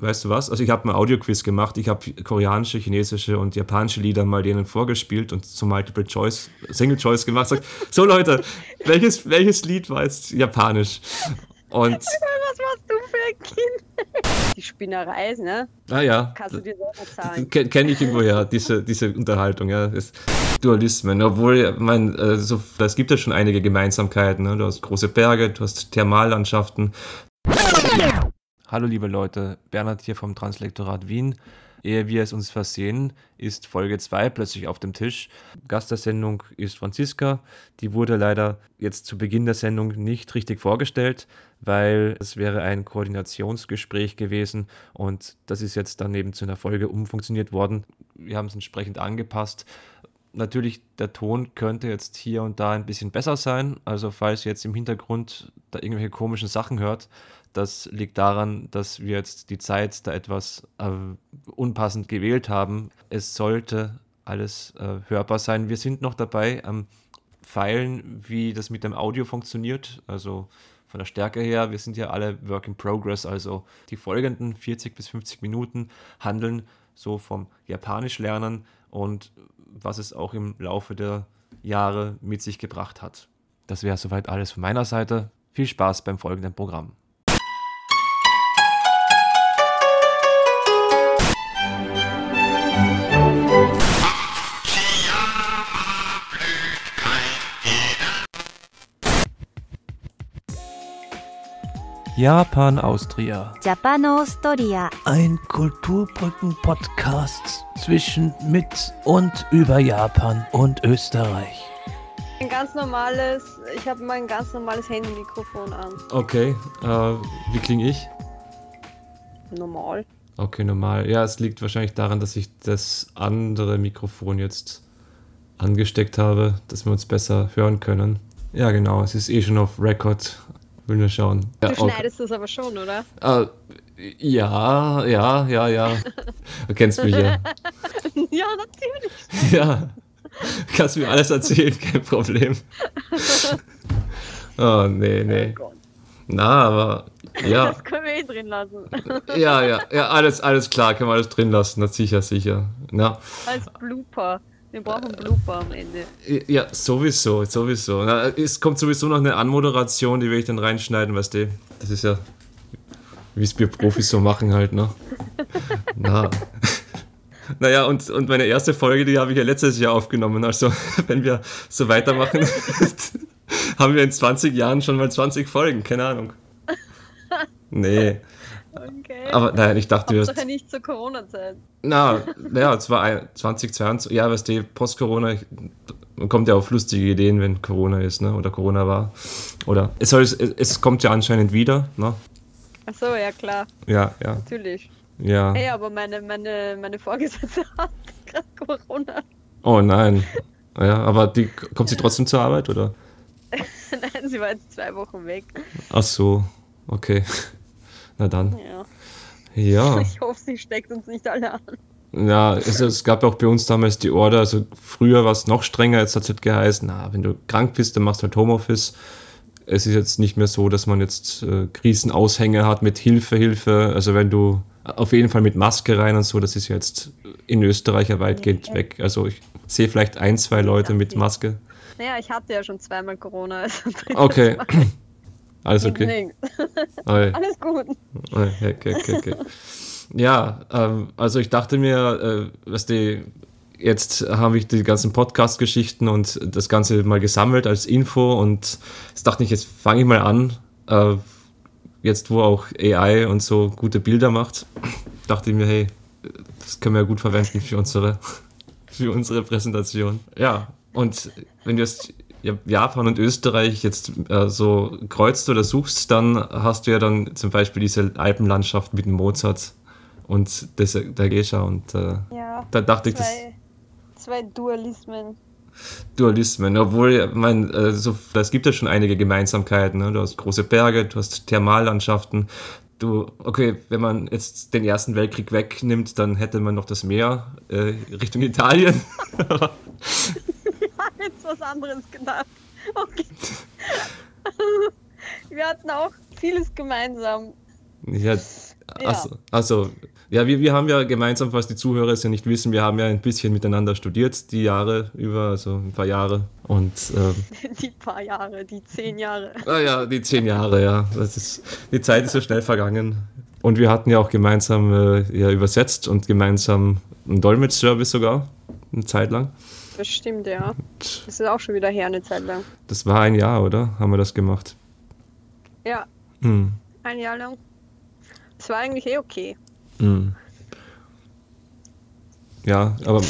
weißt du was? Also ich habe ein Audio-Quiz gemacht. Ich habe koreanische, chinesische und japanische Lieder mal denen vorgespielt und zum Multiple Choice, Single Choice gemacht. Sag, so Leute, welches, welches Lied war jetzt japanisch? Und was warst du für ein Kind? Die Spinnerei, ne? Ah ja. Kannst du dir selber zahlen. Kenne kenn ich irgendwoher, diese, diese Unterhaltung, ja. Das Dualismen. Obwohl, mein, äh, so, es gibt ja schon einige Gemeinsamkeiten. Ne? Du hast große Berge, du hast Thermallandschaften. Hallo liebe Leute, Bernhard hier vom Translektorat Wien. Ehe wir es uns versehen, ist Folge 2 plötzlich auf dem Tisch. Gast der Sendung ist Franziska. Die wurde leider jetzt zu Beginn der Sendung nicht richtig vorgestellt, weil es wäre ein Koordinationsgespräch gewesen und das ist jetzt dann eben zu einer Folge umfunktioniert worden. Wir haben es entsprechend angepasst. Natürlich, der Ton könnte jetzt hier und da ein bisschen besser sein. Also falls ihr jetzt im Hintergrund da irgendwelche komischen Sachen hört, das liegt daran, dass wir jetzt die Zeit da etwas äh, unpassend gewählt haben. Es sollte alles äh, hörbar sein. Wir sind noch dabei am Feilen, wie das mit dem Audio funktioniert. Also von der Stärke her, wir sind ja alle Work in Progress. Also die folgenden 40 bis 50 Minuten handeln so vom Japanisch lernen und was es auch im Laufe der Jahre mit sich gebracht hat. Das wäre soweit alles von meiner Seite. Viel Spaß beim folgenden Programm. Japan Austria. Japan Austria. Ein Kulturbrücken-Podcast zwischen, mit und über Japan und Österreich. Ein ganz normales, ich habe mein ganz normales Handymikrofon an. Okay, äh, wie klinge ich? Normal. Okay, normal. Ja, es liegt wahrscheinlich daran, dass ich das andere Mikrofon jetzt angesteckt habe, dass wir uns besser hören können. Ja, genau, es ist eh schon auf Record. Will nur schauen. Du Ja, schneidest das aber schon, oder? Äh, ja, ja, ja, ja. Du kennst mich ja. ja, natürlich. Ja. Kannst mir alles erzählen, kein Problem. Oh, nee, nee. Oh. Na, aber ja. Das können wir eh drin lassen. Ja, ja, ja, alles, alles klar, können wir alles drin lassen, das sicher, sicher. Na, Als Blooper. Wir brauchen Blooper am Ende. ja, sowieso, sowieso. Na, es kommt sowieso noch eine Anmoderation, die will ich dann reinschneiden, weißt du. Das ist ja, wie es wir Profis so machen halt, ne? Na. Naja, und, und meine erste Folge, die habe ich ja letztes Jahr aufgenommen. Also, wenn wir so weitermachen, haben wir in 20 Jahren schon mal 20 Folgen, keine Ahnung. Nee, Okay. aber nein, ich dachte, wir. Hauptsache nicht zur Corona-Zeit. Na, naja, es war ein- 2022, ja, weißt du, Post-Corona, man kommt ja auf lustige Ideen, wenn Corona ist, ne, oder Corona war. Oder es, soll, es, es kommt ja anscheinend wieder, ne? Achso, ja klar, Ja, ja, natürlich. ja. Hey, aber meine, meine, meine Vorgesetzte hat gerade Corona. Oh nein. Ja, aber die kommt sie trotzdem zur Arbeit, oder? Nein, sie war jetzt zwei Wochen weg. Ach so, okay. Na dann. Ja. Ja. Ich hoffe, sie steckt uns nicht alle an. Ja, es, es gab ja auch bei uns damals die Order, also früher war es noch strenger, jetzt hat es halt geheißen, na, wenn du krank bist, dann machst du halt Homeoffice. Es ist jetzt nicht mehr so, dass man jetzt äh, Krisenaushänge hat mit Hilfe, Hilfe. Also wenn du auf jeden Fall mit Maske rein und so, das ist jetzt in Österreich ja weitgehend weg. Also ich sehe vielleicht ein, zwei Leute mit Maske. Naja, ich hatte ja schon zweimal Corona. Also Okay. Alles okay. Okay. Alles gut. Okay, okay, okay. Ja, ähm, also ich dachte mir, äh, was die, jetzt habe ich die ganzen Podcast-Geschichten und das Ganze mal gesammelt als Info und jetzt dachte ich, jetzt fange ich mal an, äh, jetzt wo auch AI und so gute Bilder macht, dachte ich mir, hey, das können wir ja gut verwenden für unsere, für unsere Präsentation. Ja, und wenn du jetzt Japan und Österreich jetzt äh, so kreuzt oder suchst, dann hast du ja dann zum Beispiel diese Alpenlandschaft mit dem Mozart und das, der Gescha und äh, Ja. da dachte ich, das Zwei, zwei Dualismen. Dualismen, obwohl, ich mein, äh, so, es gibt ja schon einige Gemeinsamkeiten. Ne? Du hast große Berge, du hast Thermallandschaften. Du, okay, wenn man jetzt den Ersten Weltkrieg wegnimmt, dann hätte man noch das Meer äh, Richtung Italien. jetzt was anderes gedacht. Okay. Wir hatten auch vieles gemeinsam. ja, Ja. Also, also ja, wir, wir haben ja gemeinsam, was die Zuhörer es ja nicht wissen, wir haben ja ein bisschen miteinander studiert, die Jahre über, also ein paar Jahre. Und ähm, Die paar Jahre, die zehn Jahre. ah ja, die zehn Jahre, ja. Das ist, die Zeit ist so schnell vergangen. Und wir hatten ja auch gemeinsam äh, ja, übersetzt und gemeinsam einen Dolmetsch-Service sogar, eine Zeit lang. Das stimmt, ja. Das ist auch schon wieder her, eine Zeit lang. das war ein Jahr, oder? Haben wir das gemacht? Ja, Hm. ein Jahr lang. Es war eigentlich eh okay. Hm. Ja, aber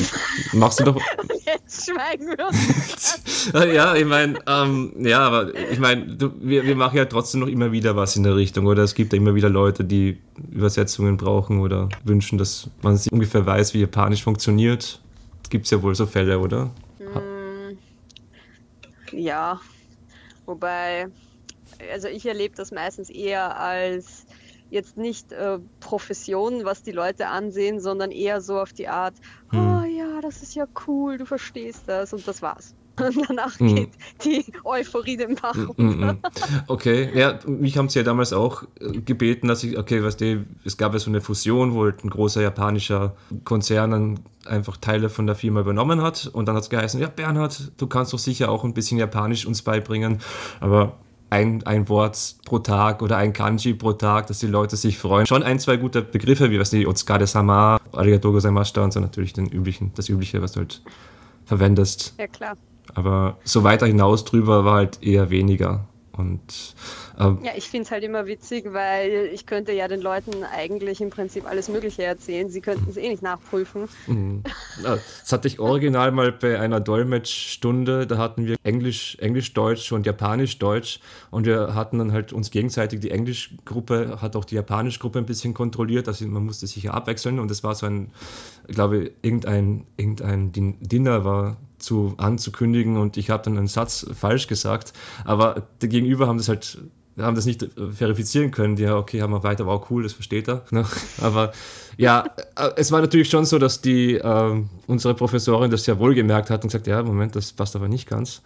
machst du doch. Jetzt schweigen wir uns. ja, ich meine, ähm, ja, aber ich meine, wir, wir machen ja trotzdem noch immer wieder was in der Richtung, oder? Es gibt ja immer wieder Leute, die Übersetzungen brauchen oder wünschen, dass man sich ungefähr weiß, wie Japanisch funktioniert. Gibt es ja wohl so Fälle, oder? Ja, wobei, also ich erlebe das meistens eher als jetzt nicht äh, Profession, was die Leute ansehen, sondern eher so auf die Art, Hm. oh ja, das ist ja cool, du verstehst das und das war's. Und danach Hm. geht die Euphorie den Bach Mm, runter. mm, mm. Okay, ja, mich haben sie ja damals auch äh, gebeten, dass ich, okay, weißt du, es gab ja so eine Fusion, wo halt ein großer japanischer Konzern dann einfach Teile von der Firma übernommen hat und dann hat es geheißen, ja Bernhard, du kannst doch sicher auch ein bisschen Japanisch uns beibringen, aber ein, ein Wort pro Tag oder ein Kanji pro Tag, dass die Leute sich freuen. Schon ein, zwei gute Begriffe, wie was die Otsukade-sama, Arigato gozaimashita und so natürlich den üblichen, das übliche, was du halt verwendest. Ja klar. Aber so weiter hinaus drüber war halt eher weniger. Und ähm, Ja, ich finde es halt immer witzig, weil ich könnte ja den Leuten eigentlich im Prinzip alles Mögliche erzählen. Sie könnten es eh nicht nachprüfen. mh, ja, das hatte ich original mal bei einer Dolmetschstunde. Da hatten wir Englisch, Englisch-Deutsch und Japanisch-Deutsch. Und wir hatten dann halt uns gegenseitig, die Englischgruppe hat auch die Japanischgruppe ein bisschen kontrolliert. Also man musste sich ja abwechseln. Und es war so ein, ich glaube, irgendein, irgendein Din- Dinner war zu anzukündigen und ich habe dann einen Satz falsch gesagt, aber die Gegenüber haben das halt haben das nicht äh, verifizieren können. Die, ja, okay, haben wir weiter, wow, cool, das versteht er. Ne? Aber ja, äh, es war natürlich schon so, dass die ähm, unsere Professorin das ja wohl gemerkt hat und gesagt, ja, Moment, das passt aber nicht ganz.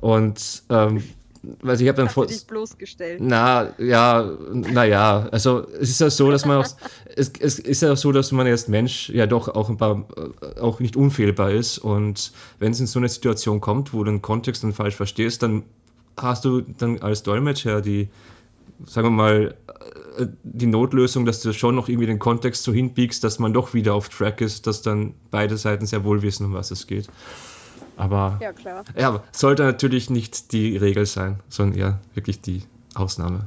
Und ähm, weil ich habe dann vor, dich bloßgestellt. na, ja, naja, also es ist ja so, dass man auch, es, es ist ja so, dass man als Mensch ja doch auch ein paar, äh, auch nicht unfehlbar ist und wenn es in so eine Situation kommt, wo du den Kontext dann falsch verstehst, dann hast du dann als Dolmetscher die, sagen wir mal, äh, die Notlösung, dass du schon noch irgendwie den Kontext so hinbiegst, dass man doch wieder auf Track ist, dass dann beide Seiten sehr wohl wissen, um was es geht. Aber Ja, klar. ja, sollte natürlich nicht die Regel sein, sondern eher wirklich die Ausnahme.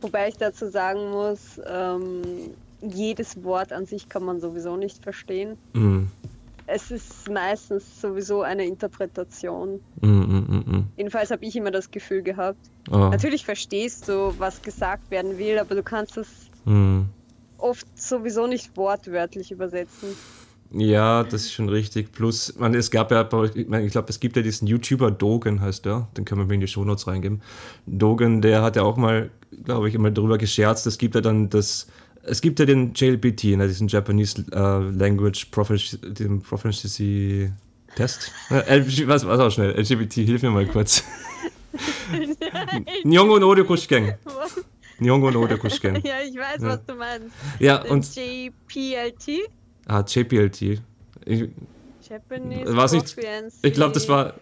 Wobei ich dazu sagen muss, ähm, jedes Wort an sich kann man sowieso nicht verstehen. Mm, Es ist meistens sowieso eine Interpretation. mm, mm. Jedenfalls habe ich immer das Gefühl gehabt. Oh, Natürlich verstehst du, was gesagt werden will, aber du kannst es mm. oft sowieso nicht wortwörtlich übersetzen. Ja, das ist schon richtig. Plus, man, es gab ja, ich, glaube, es gibt ja diesen YouTuber Dogen, heißt der, den können wir mir in die Shownotes reingeben. Dogen, der hat ja auch mal, glaube ich, immer darüber gescherzt, es gibt ja dann das, es gibt ja den JLPT, ne, diesen Japanese äh, Language Proficiency, den Proficiency Test. Was, was auch schnell, LGBT, hilf mir mal kurz. Nyongo no Ode Kushken. Nyongo no Ode Kushken. ja, ich weiß, Ja. was du meinst. Ja, und, JPLT? Ah, JPLT. Ich, Japanese War's nicht-. Ich glaube, das war,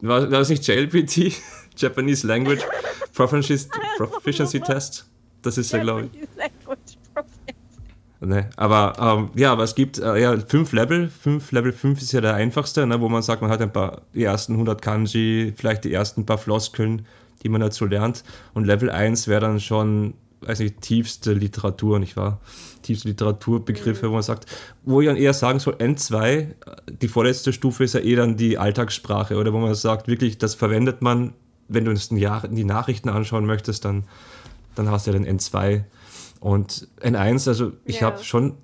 war. War das nicht JLPT? Japanese Language Proficiency, Proficiency Test? Das ist ja, glaube ich. Japanese Language Proficiency. Ne, aber ähm, ja, aber es gibt äh, ja fünf Level. Fünf, Level 5 ist ja der einfachste, ne, wo man sagt, man hat ein paar, die ersten 100 Kanji, vielleicht die ersten paar Floskeln, die man dazu lernt. Und Level 1 wäre dann schon, weiß nicht, tiefste Literatur, nicht wahr? Tiefste Literaturbegriffe, wo man sagt, wo ich dann eher sagen soll, N2, äh, die vorletzte Stufe ist ja eh dann die Alltagssprache, oder wo man sagt, wirklich, das verwendet man, wenn du uns die Nachrichten anschauen möchtest, dann, dann hast du ja den N2. Und N1, also ich Ja. habe schon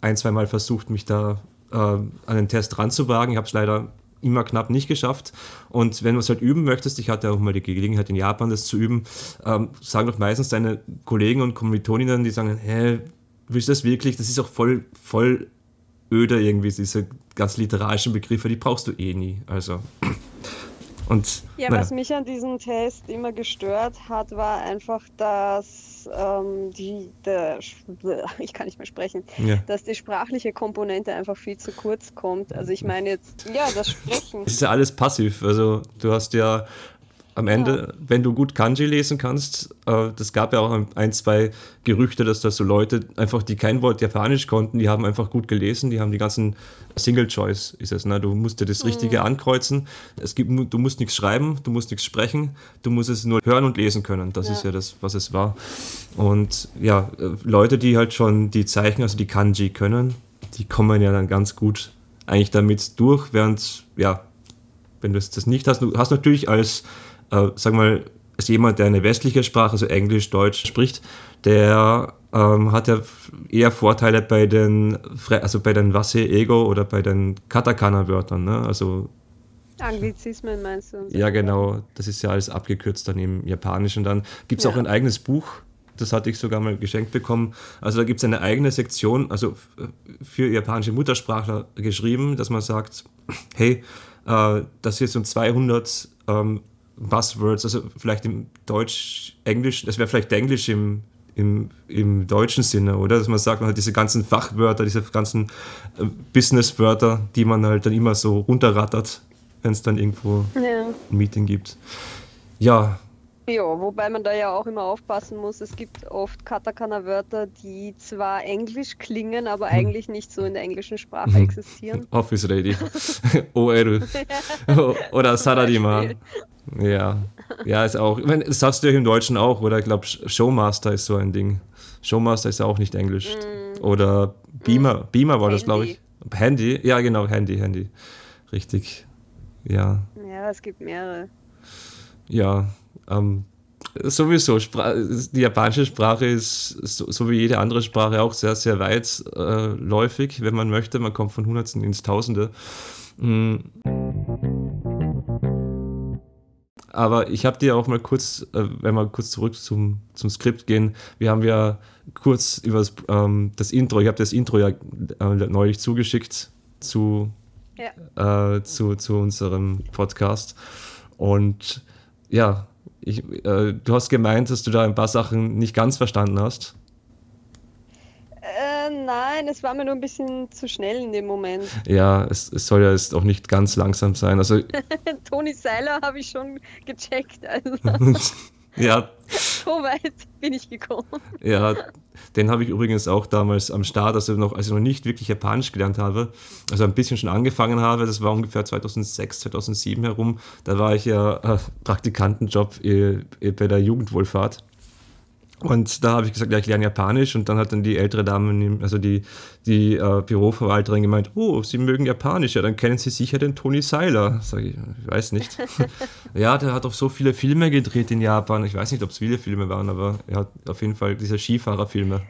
ein, zwei Mal versucht, mich da äh, an den Test ranzuwagen. Ich habe es leider immer knapp nicht geschafft. Und wenn du es halt üben möchtest, ich hatte auch mal die Gelegenheit in Japan, das zu üben, ähm, sagen doch meistens deine Kollegen und Kommilitoninnen, die sagen, hä, willst du das wirklich? Das ist auch voll, voll öde irgendwie, diese ganz literarischen Begriffe, die brauchst du eh nie. Also Und, ja, naja. was mich an diesem Test immer gestört hat, war einfach, dass ähm, die, der, ich kann nicht mehr sprechen, ja. dass die sprachliche Komponente einfach viel zu kurz kommt. Also ich meine jetzt, ja, das Sprechen. Es ist ja alles passiv. Also du hast ja am Ende, ja. wenn du gut Kanji lesen kannst, äh, das gab ja auch ein, zwei Gerüchte, dass da so Leute einfach, die kein Wort Japanisch konnten, die haben einfach gut gelesen, die haben die ganzen Single Choice ist es, ne? Du musst dir das mhm. Richtige ankreuzen. Es gibt, du musst nichts schreiben, du musst nichts sprechen, du musst es nur hören und lesen können. Das ja. ist ja das, was es war. Und ja, äh, Leute, die halt schon die Zeichen, also die Kanji können, die kommen ja dann ganz gut eigentlich damit durch, während, ja, wenn du das nicht hast, du hast natürlich als äh, sag mal, ist jemand, der eine westliche Sprache, also Englisch, Deutsch spricht, der ähm, hat ja eher Vorteile bei den, also bei den Wasse, Ego oder bei den Katakana-Wörtern. Ne? Also Anglizismen meinst du? Ja, genau. Das ist ja alles abgekürzt dann im Japanischen. Dann gibt es ja. auch ein eigenes Buch, das hatte ich sogar mal geschenkt bekommen. Also da gibt es eine eigene Sektion, also für japanische Muttersprachler geschrieben, dass man sagt, hey, äh, das hier sind 200 ähm, Buzzwords, also vielleicht im Deutsch, Englisch, das wäre vielleicht Englisch im, im, im deutschen Sinne, oder? Dass man sagt, man hat diese ganzen Fachwörter, diese ganzen äh, Businesswörter, die man halt dann immer so runterrattert, wenn es dann irgendwo ja. ein Meeting gibt. Ja. Ja, wobei man da ja auch immer aufpassen muss, es gibt oft Katakana-Wörter, die zwar englisch klingen, aber hm. eigentlich nicht so in der englischen Sprache hm. existieren. Office Lady. OL. Oder Saradima. Ja, ja, ist auch. Ich meine, das hast du ja im Deutschen auch, oder? Ich glaube, Showmaster ist so ein Ding. Showmaster ist ja auch nicht Englisch. Mm. Oder Beamer, mm. Beamer war das, glaube ich. Handy, ja, genau, Handy, Handy. Richtig. Ja. Ja, es gibt mehrere. Ja, ähm, sowieso, die japanische Sprache ist so, so, wie jede andere Sprache auch sehr, sehr weitläufig, äh, wenn man möchte. Man kommt von Hundertsten ins Tausende. Mhm. Aber ich habe dir auch mal kurz, äh, wenn wir kurz zurück zum, zum Skript gehen, wir haben ja kurz über das, ähm, das Intro, ich habe das Intro ja äh, neulich zugeschickt zu, ja. äh, zu, zu unserem Podcast. Und ja, ich, äh, du hast gemeint, dass du da ein paar Sachen nicht ganz verstanden hast. Äh, nein, es war mir nur ein bisschen zu schnell in dem Moment. Ja, es, es soll ja jetzt auch nicht ganz langsam sein. Also, Toni Seiler habe ich schon gecheckt. Also. ja. So weit bin ich gekommen. Ja, den habe ich übrigens auch damals am Start, also noch, als ich noch nicht wirklich Japanisch gelernt habe, also ein bisschen schon angefangen habe, das war ungefähr 2006, 2007 herum, da war ich ja äh, Praktikantenjob äh, bei der Jugendwohlfahrt. Und da habe ich gesagt, ja, ich lerne Japanisch. Und dann hat dann die ältere Dame, also die, die äh, Büroverwalterin gemeint, oh, Sie mögen Japanisch, ja, dann kennen Sie sicher den Tony Seiler. Sag ich, ich weiß nicht. ja, der hat auch so viele Filme gedreht in Japan. Ich weiß nicht, ob es viele Filme waren, aber er hat auf jeden Fall diese Skifahrerfilme,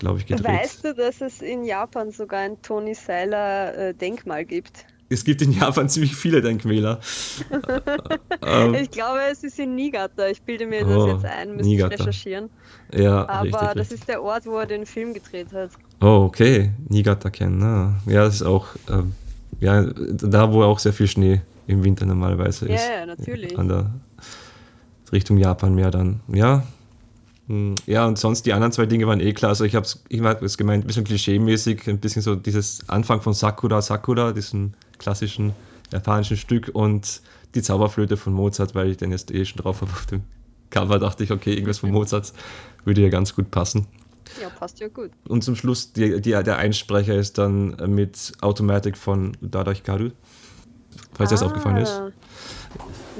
glaube ich, gedreht. Weißt du, dass es in Japan sogar ein Tony Seiler äh, Denkmal gibt? Es gibt in Japan ziemlich viele Denkmäler. ähm, ich glaube, es ist in Niigata. Ich bilde mir das oh, jetzt ein, müsste Niigata. ich recherchieren. Ja, Aber richtig, das richtig. ist der Ort, wo er den Film gedreht hat. Oh, okay. Niigata kennen. Ah. Ja, das ist auch ähm, ja, da, wo auch sehr viel Schnee im Winter normalerweise ist. Ja, natürlich. An der Richtung Japan mehr dann. Ja, hm, ja, und sonst die anderen zwei Dinge waren eh klar. Also ich habe es ich es gemeint, ein bisschen klischee-mäßig, ein bisschen so dieses Anfang von Sakura Sakura, diesem klassischen japanischen Stück und die Zauberflöte von Mozart, weil ich den jetzt eh schon drauf habe auf dem Cover, dachte ich, okay, irgendwas von Mozart würde ja ganz gut passen. Ja, passt ja gut. Und zum Schluss, die, die, der Einsprecher ist dann mit Automatic von Dada Hikaru, falls ah, das aufgefallen ist.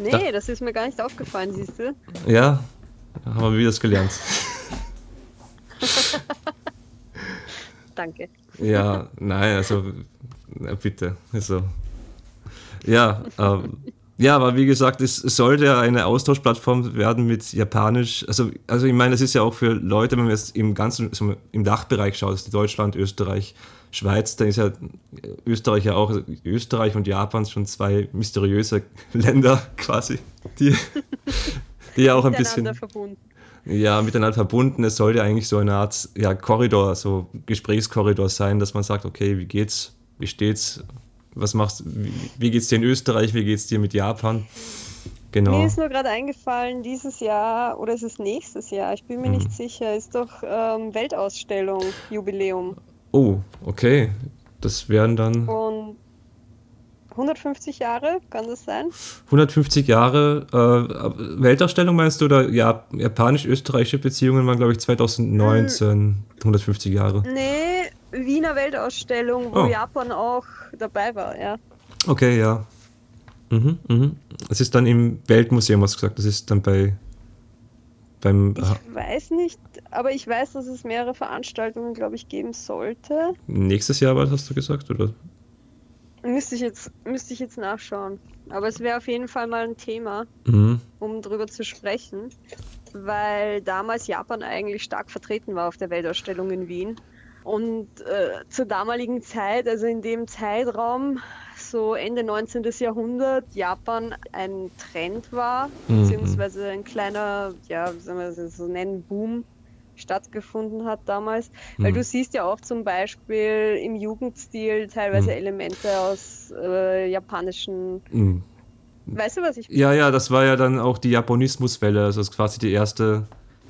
Nee, da, das ist mir gar nicht aufgefallen, siehst du? Ja, haben wir wieder das gelernt. Danke. Ja, nein, also bitte. Also, ja, ähm, ja, aber wie gesagt, es, sollte eine Austauschplattform werden mit Japanisch. Also, also ich meine, es ist ja auch für Leute, wenn man jetzt im ganzen, also im Dachbereich schaut, also Deutschland, Österreich, Schweiz, dann ist ja Österreich ja auch, also Österreich und Japan schon zwei mysteriöse Länder quasi, die, die ja auch ein bisschen. Verbunden. Ja, miteinander verbunden. Es sollte eigentlich so eine Art ja, Korridor, so Gesprächskorridor sein, dass man sagt, okay, wie geht's, wie steht's, was machst wie, wie geht's dir in Österreich, wie geht's dir mit Japan? Genau. Mir ist nur gerade eingefallen, dieses Jahr oder ist es nächstes Jahr, ich bin mir mhm. nicht sicher, ist doch ähm, Weltausstellung, Jubiläum. Oh, okay. Das wären dann. Und 150 Jahre, kann das sein? 150 Jahre äh, Weltausstellung meinst du oder ja, japanisch-österreichische Beziehungen waren, glaube ich, 2019 hm. 150 Jahre. Nee, Wiener Weltausstellung, wo oh. Japan auch dabei war, ja. Okay, ja. Mhm, mhm. Es ist dann im Weltmuseum, was gesagt, das ist dann bei beim. Ich weiß nicht, aber ich weiß, dass es mehrere Veranstaltungen, glaube ich, geben sollte. Nächstes Jahr, was hast du gesagt, oder? Müsste ich jetzt, müsste ich jetzt nachschauen. Aber es wäre auf jeden Fall mal ein Thema, mhm. um darüber zu sprechen, weil damals Japan eigentlich stark vertreten war auf der Weltausstellung in Wien. Und äh, zur damaligen Zeit, also in dem Zeitraum, so Ende 19. Jahrhundert Japan ein Trend war, mhm. beziehungsweise ein kleiner, ja, wie soll man das so nennen, Boom stattgefunden hat damals. Mhm. Weil du siehst ja auch zum Beispiel im Jugendstil teilweise mhm. Elemente aus äh, japanischen. Mhm. Weißt du, was ich meine? Ja, ja, das war ja dann auch die Japonismuswelle, also das ist quasi die erste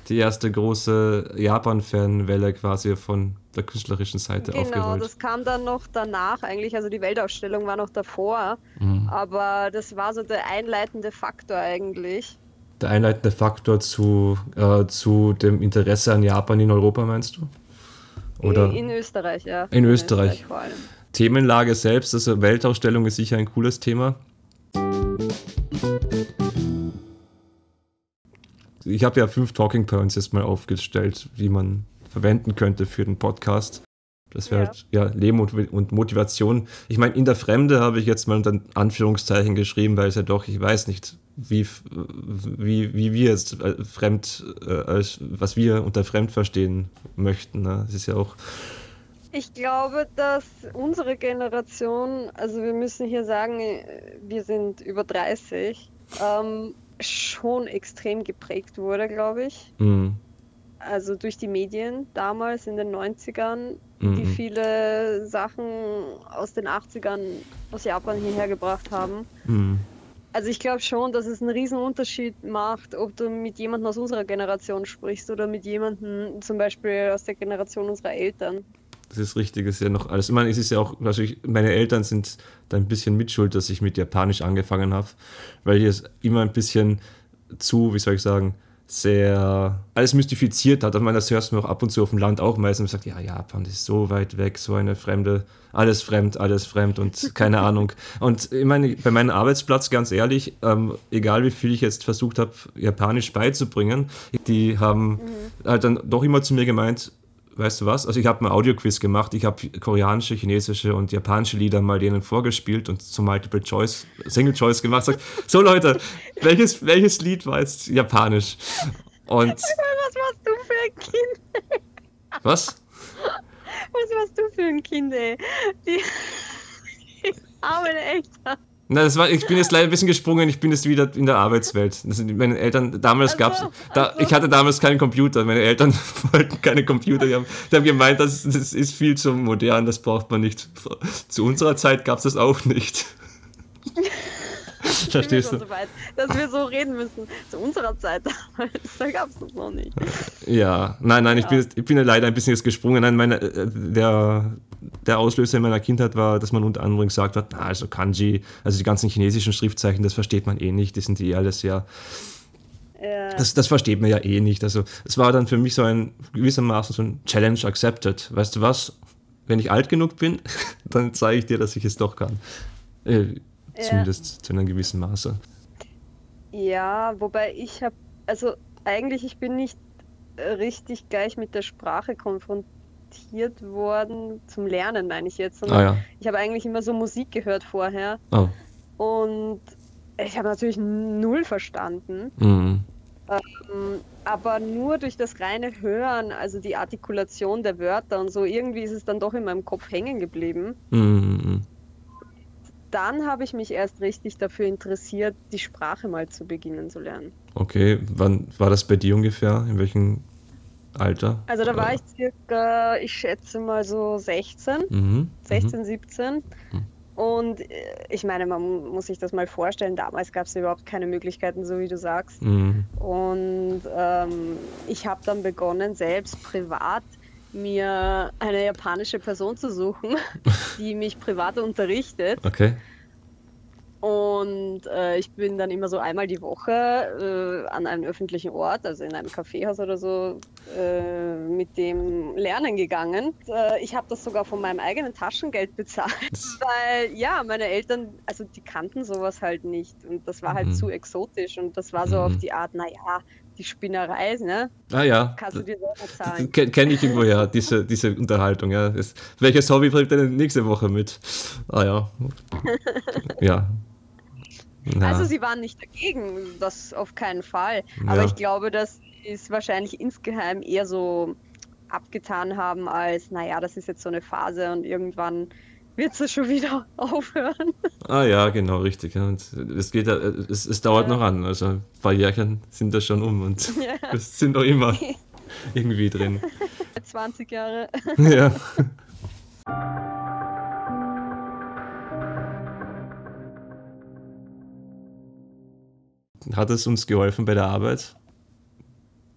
die erste große Japan-Fan-Welle quasi von der künstlerischen Seite genau. Genau, das kam dann noch danach eigentlich, also die Weltausstellung war noch davor, mhm. aber das war so der einleitende Faktor eigentlich. Der einleitende Faktor zu, äh, zu dem Interesse an Japan in Europa, meinst du? Oder? In Österreich, ja. In, in Österreich. Österreich Themenlage selbst, also Weltausstellung ist sicher ein cooles Thema ich habe ja fünf Talking Points jetzt mal aufgestellt, die man verwenden könnte für den Podcast. Das wäre ja. halt ja Leben und, Motivation. Ich meine, in der Fremde habe ich jetzt mal unter Anführungszeichen geschrieben, weil es ja doch, ich weiß nicht, wie, wie, wie wir jetzt äh, fremd, äh, als, was wir unter fremd verstehen möchten. Ne? Das ist ja auch. Ich glaube, dass unsere Generation, also wir müssen hier sagen, wir sind über 30, ähm, schon extrem geprägt wurde, glaube ich. Mhm. Also durch die Medien damals in den 90ern, mhm. die viele Sachen aus den 80ern aus Japan hierher gebracht haben. Mhm. Also ich glaube schon, dass es einen riesen Unterschied macht, ob du mit jemandem aus unserer Generation sprichst oder mit jemandem zum Beispiel aus der Generation unserer Eltern. Das ist richtig, ist ja noch alles. Ich meine, es ist ja auch, natürlich, meine Eltern sind da ein bisschen mitschuld, dass ich mit Japanisch angefangen habe, weil hier es immer ein bisschen zu, wie soll ich sagen, sehr alles mystifiziert hat. Ich meine, das hörst du auch ab und zu auf dem Land auch meistens. Man sagt, ja, Japan ist so weit weg, so eine fremde, alles fremd, alles fremd und keine Ahnung. Und ich meine, bei meinem Arbeitsplatz, ganz ehrlich, ähm, egal wie viel ich jetzt versucht habe, Japanisch beizubringen, die haben mhm. halt dann doch immer zu mir gemeint, weißt du was? Also ich habe ein Audioquiz gemacht, ich habe koreanische, chinesische und japanische Lieder mal denen vorgespielt und zum Multiple Choice, Single Choice gemacht. Sag, so Leute, welches, welches Lied war jetzt japanisch? Und was warst du für ein Kind? Was? Was warst du für ein Kind, ey? Die, die armen Eltern. Na, das war, ich bin jetzt leider ein bisschen gesprungen, ich bin jetzt wieder in der Arbeitswelt. Das sind meine Eltern, damals also, gab's, da, also. ich hatte damals keinen Computer, meine Eltern wollten keine Computer, die haben, die haben gemeint, das, das ist viel zu modern, das braucht man nicht. Zu unserer Zeit gab es das auch nicht. Verstehst du? So weit, dass wir so reden müssen. Zu unserer Zeit damals, da gab es das noch nicht. Ja, nein, nein, ja. ich, bin, ich bin leider ein bisschen jetzt gesprungen. Nein, meine, äh, der, der Auslöser in meiner Kindheit war, dass man unter anderem gesagt hat, na, also Kanji, also die ganzen chinesischen Schriftzeichen, das versteht man eh nicht, die sind eh alles ja. Ja. Das, das versteht man ja eh nicht. Also es war dann für mich so ein gewissermaßen so ein Challenge accepted. Weißt du was? Wenn ich alt genug bin, dann zeige ich dir, dass ich es doch kann. Äh, ja. Zumindest zu einem gewissen Maße. Ja, wobei ich habe, also eigentlich, ich bin nicht richtig gleich mit der Sprache konfrontiert worden, zum Lernen meine ich jetzt, sondern ah, ja. ich habe eigentlich immer so Musik gehört vorher. Oh. Und ich habe natürlich null verstanden. Mhm. Ähm, aber nur durch das reine Hören, also die Artikulation der Wörter und so, irgendwie ist es dann doch in meinem Kopf hängen geblieben. Mhm dann habe ich mich erst richtig dafür interessiert, die Sprache mal zu beginnen zu lernen. Okay, wann war das bei dir ungefähr? In welchem Alter? Also da war ich circa, ich schätze mal so 16, mhm. 16, mhm. 17. Mhm. Und äh, ich meine, man muss sich das mal vorstellen, damals gab es überhaupt keine Möglichkeiten, so wie du sagst. Mhm. Und ähm, ich habe dann begonnen, selbst privat mir eine japanische Person zu suchen, die mich privat unterrichtet. Okay. Und äh, ich bin dann immer so einmal die Woche äh, an einem öffentlichen Ort, also in einem Kaffeehaus oder so, äh, mit dem lernen gegangen. Äh, ich habe das sogar von meinem eigenen Taschengeld bezahlt, weil ja, meine Eltern, also die kannten sowas halt nicht und das war halt mhm. zu exotisch und das war so mhm. auf die Art, naja, die Spinnerei, ne? Ah ja. Kannst du dir selber zahlen. Kenne ich irgendwo ja, diese, diese Unterhaltung, ja. Das, welches Hobby bringt denn nächste Woche mit? Ah ja. ja. Ja. Also sie waren nicht dagegen, das auf keinen Fall. Aber ja. ich glaube, dass sie es wahrscheinlich insgeheim eher so abgetan haben als, naja, das ist jetzt so eine Phase und irgendwann wird es schon wieder aufhören. Ah ja, genau, richtig. Und es, geht, es, es dauert ja. noch an. Also ein paar Jährchen sind da schon um und ja. sind doch immer irgendwie drin. 20 Jahre. Ja. Hat es uns geholfen bei der Arbeit?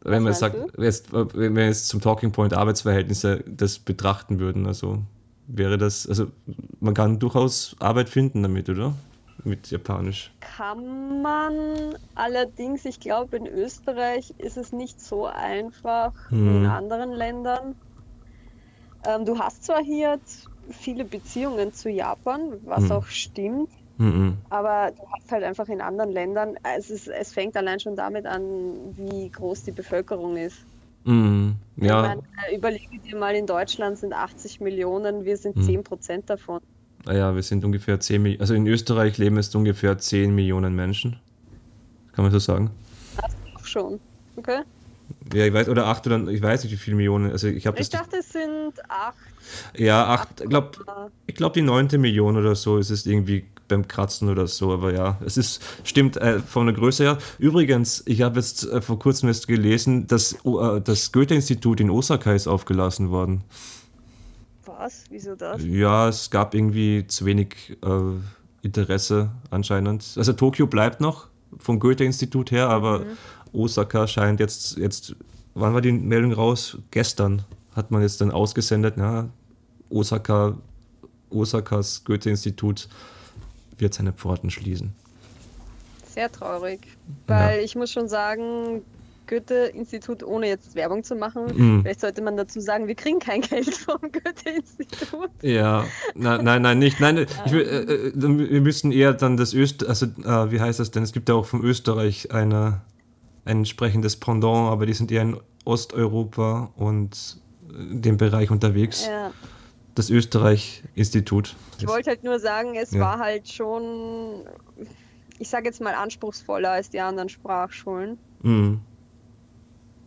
wenn man sagt, jetzt, wenn wir jetzt zum Talking Point Arbeitsverhältnisse das betrachten würden, also wäre das, also man kann durchaus Arbeit finden damit, oder? Mit Japanisch. Kann man, allerdings, ich glaube, in Österreich ist es nicht so einfach hm. wie in anderen Ländern. Ähm, du hast zwar hier viele Beziehungen zu Japan, was hm. auch stimmt, Mhm. Aber du hast halt einfach in anderen Ländern, es, ist, es fängt allein schon damit an, wie groß die Bevölkerung ist. Mhm. Ja. Meine, überlege dir mal, in Deutschland sind 80 Millionen, wir sind mhm. 10 Prozent davon. Naja, ah wir sind ungefähr 10 Millionen, also in Österreich leben es ungefähr 10 Millionen Menschen. Kann man so sagen? Das auch schon, okay. Ja, ich weiß, oder acht oder ich weiß nicht, wie viele Millionen. Also ich, ich dachte, es sind acht. Ja, acht. Ich glaube, ich glaub, die neunte Million oder so ist es irgendwie beim Kratzen oder so, aber ja, es ist, stimmt äh, von der Größe her. Übrigens, ich habe jetzt äh, vor kurzem erst gelesen, dass äh, das Goethe-Institut in Osaka ist aufgelassen worden. Was? Wieso das? Ja, es gab irgendwie zu wenig äh, Interesse anscheinend. Also Tokio bleibt noch vom Goethe-Institut her, aber mhm. Osaka scheint jetzt, jetzt, wann war die Meldung raus? Gestern hat man jetzt dann ausgesendet, ja, Osaka, Osakas Goethe-Institut wird seine Pforten schließen. Sehr traurig, weil ja. ich muss schon sagen, Goethe-Institut, ohne jetzt Werbung zu machen, mm. vielleicht sollte man dazu sagen, wir kriegen kein Geld vom Goethe-Institut. Ja, nein, nein, nein, nicht. Nein, ich, äh, äh, wir müssen eher dann das Öst, also äh, wie heißt das denn? Es gibt ja auch von Österreich eine, ein entsprechendes Pendant, aber die sind eher in Osteuropa und dem Bereich unterwegs. Ja das Österreich-Institut. Ich wollte halt nur sagen, es ja. war halt schon, ich sage jetzt mal, anspruchsvoller als die anderen Sprachschulen. Mhm.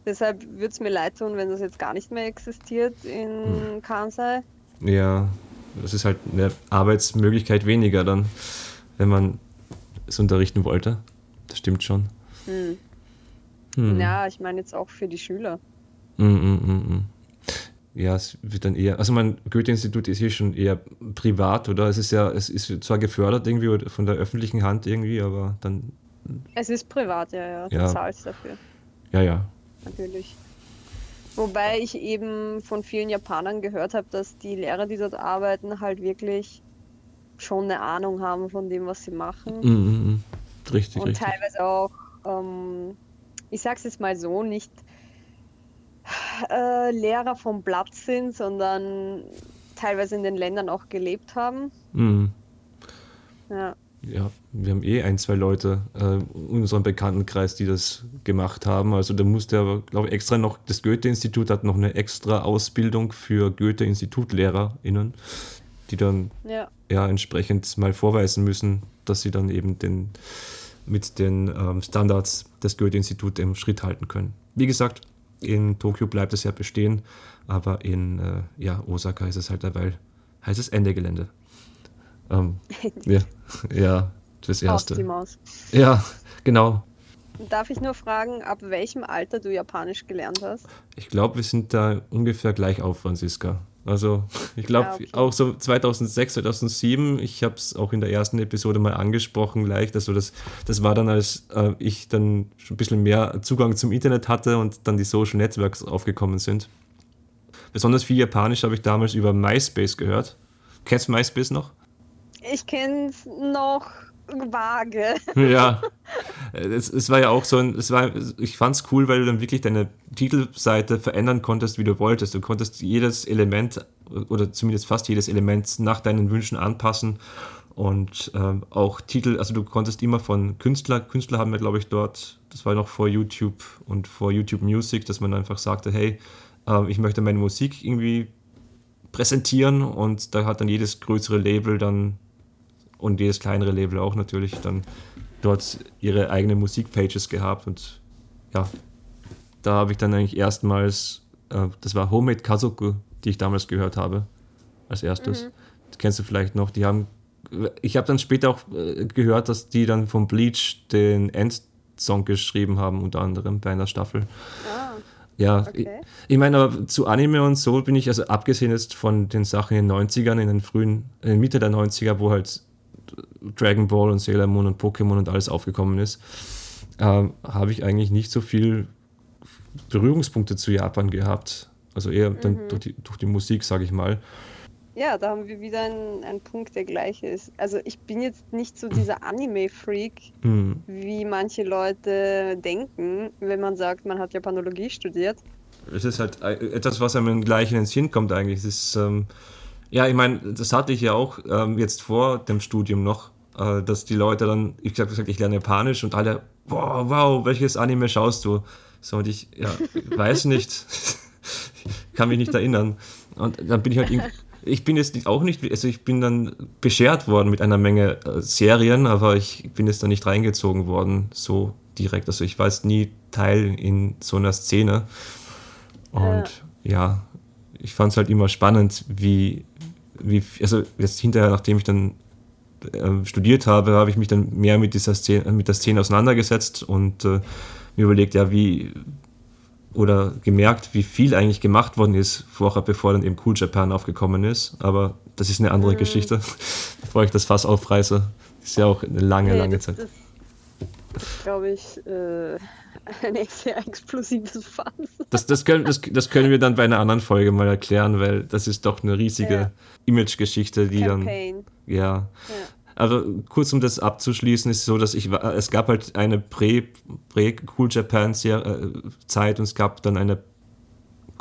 Deshalb würde es mir leid tun, wenn das jetzt gar nicht mehr existiert in mhm. Kansai. Ja, das ist halt eine Arbeitsmöglichkeit weniger dann, wenn man es unterrichten wollte. Das stimmt schon. Mhm. Hm. Ja, ich meine jetzt auch für die Schüler. Mh, mh, mh ja, es wird dann eher, also mein Goethe-Institut ist hier schon eher privat, oder? Es ist ja, es ist zwar gefördert irgendwie von der öffentlichen Hand irgendwie, aber dann. Es ist privat, ja, ja. Du ja. zahlst dafür. Ja, ja. Natürlich. Wobei ich eben von vielen Japanern gehört habe, dass die Lehrer, die dort arbeiten, halt wirklich schon eine Ahnung haben von dem, was sie machen. Mhm. richtig, Und richtig. teilweise auch, ähm, ich sag's jetzt mal so, nicht äh, Lehrer vom Blatt sind, sondern teilweise in den Ländern auch gelebt haben. Mhm. Ja. Ja, wir haben eh ein, zwei Leute äh, in unserem Bekanntenkreis, die das gemacht haben. Also da musste aber, glaube ich, extra noch, das Goethe-Institut hat noch eine extra Ausbildung für Goethe-Institut-LehrerInnen, die dann ja. ja. entsprechend mal vorweisen müssen, dass sie dann eben den, mit den ähm, Standards des Goethe-Instituts im Schritt halten können. Wie gesagt, in Tokio bleibt es ja bestehen, aber in äh, ja, Osaka ist es halt derweil, heißt es Ende Gelände. Ähm, ja, ja, das erste. Ja, genau. Darf ich nur fragen, ab welchem Alter du Japanisch gelernt hast? Ich glaube, wir sind da ungefähr gleich auf, Franziska. Also ich glaube ja, okay. auch so 2006, 2007, ich habe es auch in der ersten Episode mal angesprochen, leicht. Also das, das war dann, als äh, ich dann schon ein bisschen mehr Zugang zum Internet hatte und dann die Social Networks aufgekommen sind. Besonders viel Japanisch habe ich damals über MySpace gehört. Kennst du MySpace noch? Ich kenne es noch vage. Ja, es, es war ja auch so ein, es war, ich fand es cool, weil du dann wirklich deine Titelseite verändern konntest, wie du wolltest. Du konntest jedes Element oder zumindest fast jedes Element nach deinen Wünschen anpassen und ähm, auch Titel, also du konntest immer von Künstler, Künstler haben wir glaube ich dort, das war noch vor YouTube und vor YouTube Music, dass man einfach sagte, hey, äh, ich möchte meine Musik irgendwie präsentieren und da hat dann jedes größere Label dann und jedes kleinere Label auch natürlich dann dort ihre eigenen Musikpages gehabt und ja, da habe ich dann eigentlich erstmals, äh, das war Homemade Kazoku, die ich damals gehört habe, als erstes. Mhm. Das kennst du vielleicht noch, die haben, ich habe dann später auch äh, gehört, dass die dann vom Bleach den Endsong geschrieben haben, unter anderem bei einer Staffel. Ah. Ja, okay. ich, ich meine, aber zu Anime und so bin ich, also abgesehen jetzt von den Sachen in den 90ern, in den frühen, in der Mitte der 90er, wo halt Dragon Ball und Sailor Moon und Pokémon und alles aufgekommen ist, äh, habe ich eigentlich nicht so viel Berührungspunkte zu Japan gehabt. Also eher mhm. dann durch die, durch die Musik, sage ich mal. Ja, da haben wir wieder einen, einen Punkt, der gleich ist. Also ich bin jetzt nicht so dieser Anime-Freak, mhm. wie manche Leute denken, wenn man sagt, man hat Japanologie studiert. Es ist halt etwas, was einem gleich in den Sinn kommt eigentlich. Es ist ähm, ja, ich meine, das hatte ich ja auch ähm, jetzt vor dem Studium noch, äh, dass die Leute dann, ich habe gesagt, ich lerne Japanisch und alle, wow, wow, welches Anime schaust du? So, und ich, ja, weiß nicht, kann mich nicht erinnern. Und dann bin ich halt, ich bin jetzt auch nicht, also ich bin dann beschert worden mit einer Menge äh, Serien, aber ich bin jetzt da nicht reingezogen worden, so direkt. Also ich war jetzt nie Teil in so einer Szene. Und ja, ja ich fand es halt immer spannend, wie, wie, also jetzt hinterher, nachdem ich dann äh, studiert habe, habe ich mich dann mehr mit dieser Szene, mit der Szene auseinandergesetzt und äh, mir überlegt, ja, wie oder gemerkt, wie viel eigentlich gemacht worden ist, vorher, bevor dann eben Cool Japan aufgekommen ist. Aber das ist eine andere mhm. Geschichte, bevor ich das Fass aufreiße. Ist ja auch eine lange, nee, lange Zeit. Glaube ich, äh, ein sehr explosives Fass. Das, das, können, das, das können wir dann bei einer anderen Folge mal erklären, weil das ist doch eine riesige ja. Image-Geschichte, die Campaign. dann. Ja. ja. Also kurz um das abzuschließen, ist so, dass ich es gab halt eine Prä-Cool Japan äh, Zeit und es gab dann eine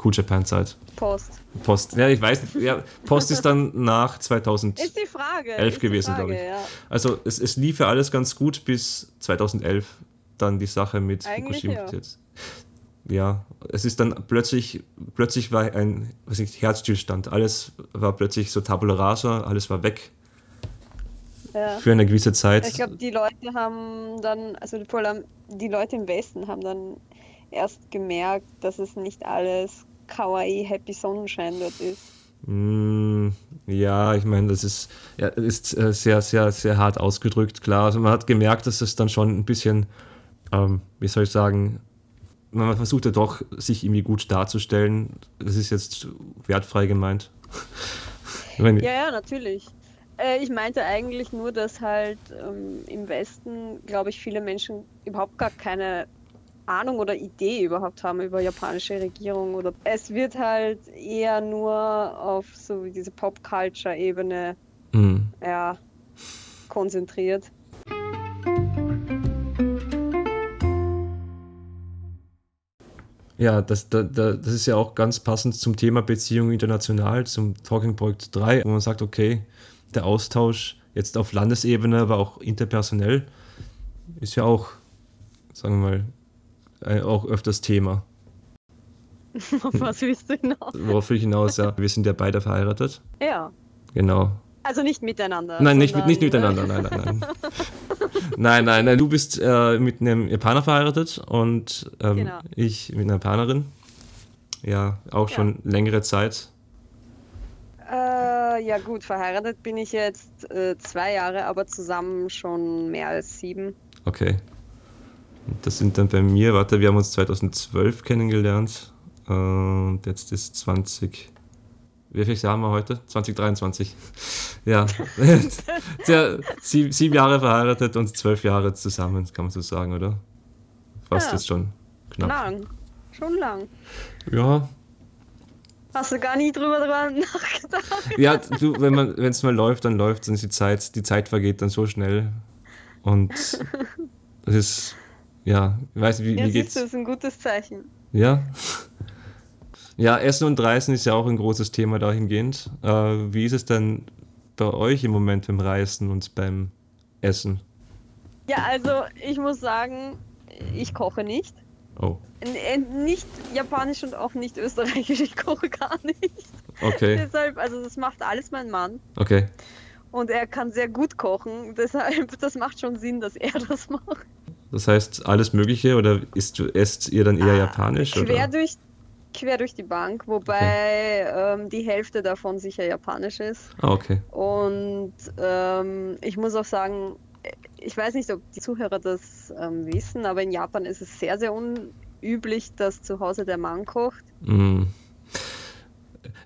Cool Japan Zeit. Post. Post. Ja, ich weiß. Ja, Post ist dann nach 2011 ist die Frage, gewesen, glaube ich. Ja. Also es, es lief ja alles ganz gut bis 2011 dann die Sache mit Eigentlich Fukushima. Ja. ja, es ist dann plötzlich, plötzlich war ein was ich, Herzstillstand. Alles war plötzlich so tabula rasa, alles war weg. Ja. Für eine gewisse Zeit. Ich glaube, die Leute haben dann, also vor allem die Leute im Westen haben dann erst gemerkt, dass es nicht alles kawaii Happy Sonnenschein dort ist. Mm, ja, ich meine, das ist, ja, ist äh, sehr, sehr, sehr hart ausgedrückt, klar. Also man hat gemerkt, dass es dann schon ein bisschen ähm, wie soll ich sagen, man versucht ja doch, sich irgendwie gut darzustellen. Das ist jetzt wertfrei gemeint. ja, ja, natürlich. Äh, ich meinte eigentlich nur, dass halt ähm, im Westen, glaube ich, viele Menschen überhaupt gar keine Ahnung oder Idee überhaupt haben über japanische Regierung oder es wird halt eher nur auf so diese Pop-Culture-Ebene mhm. ja, konzentriert. Ja, das, das, das ist ja auch ganz passend zum Thema Beziehung international, zum Talking Point 3, wo man sagt, okay, der Austausch jetzt auf Landesebene, aber auch interpersonell ist ja auch, sagen wir mal, auch öfters Thema. Auf was willst du hinaus? Worauf will ich hinaus, ja. Wir sind ja beide verheiratet. Ja. Genau. Also nicht miteinander. Nein, nicht, nicht miteinander, nein, nein, nein. Nein, nein, nein, du bist äh, mit einem Japaner verheiratet und ähm, genau. ich mit einer Japanerin. Ja, auch ja. schon längere Zeit. Äh, ja gut, verheiratet bin ich jetzt äh, zwei Jahre, aber zusammen schon mehr als sieben. Okay. Das sind dann bei mir, warte, wir haben uns 2012 kennengelernt und jetzt ist 20 welches Jahr haben wir heute? 2023. Ja. der, sieben, sieben Jahre verheiratet und zwölf Jahre zusammen, kann man so sagen, oder? Fast ja. jetzt schon. Knapp. Lang. Schon lang. Ja. Hast du gar nie drüber dran nachgedacht? Ja, du, wenn man, wenn es mal läuft, dann läuft es die Zeit, die Zeit vergeht dann so schnell. Und es ist, ja, ich weiß nicht, wie, ja, wie geht's? Das ist ein gutes Zeichen. Ja. Ja, Essen und Reisen ist ja auch ein großes Thema dahingehend. Äh, wie ist es denn bei euch im Moment beim Reisen und beim Essen? Ja, also ich muss sagen, ich koche nicht. Oh. Nicht japanisch und auch nicht österreichisch, ich koche gar nicht. Okay. deshalb, also das macht alles mein Mann. Okay. Und er kann sehr gut kochen, deshalb, das macht schon Sinn, dass er das macht. Das heißt, alles Mögliche oder isst, esst ihr dann eher ah, japanisch? Quer oder? durch quer durch die Bank, wobei okay. ähm, die Hälfte davon sicher japanisch ist. Ah, okay. Und ähm, ich muss auch sagen, ich weiß nicht, ob die Zuhörer das ähm, wissen, aber in Japan ist es sehr, sehr unüblich, dass zu Hause der Mann kocht. Mm.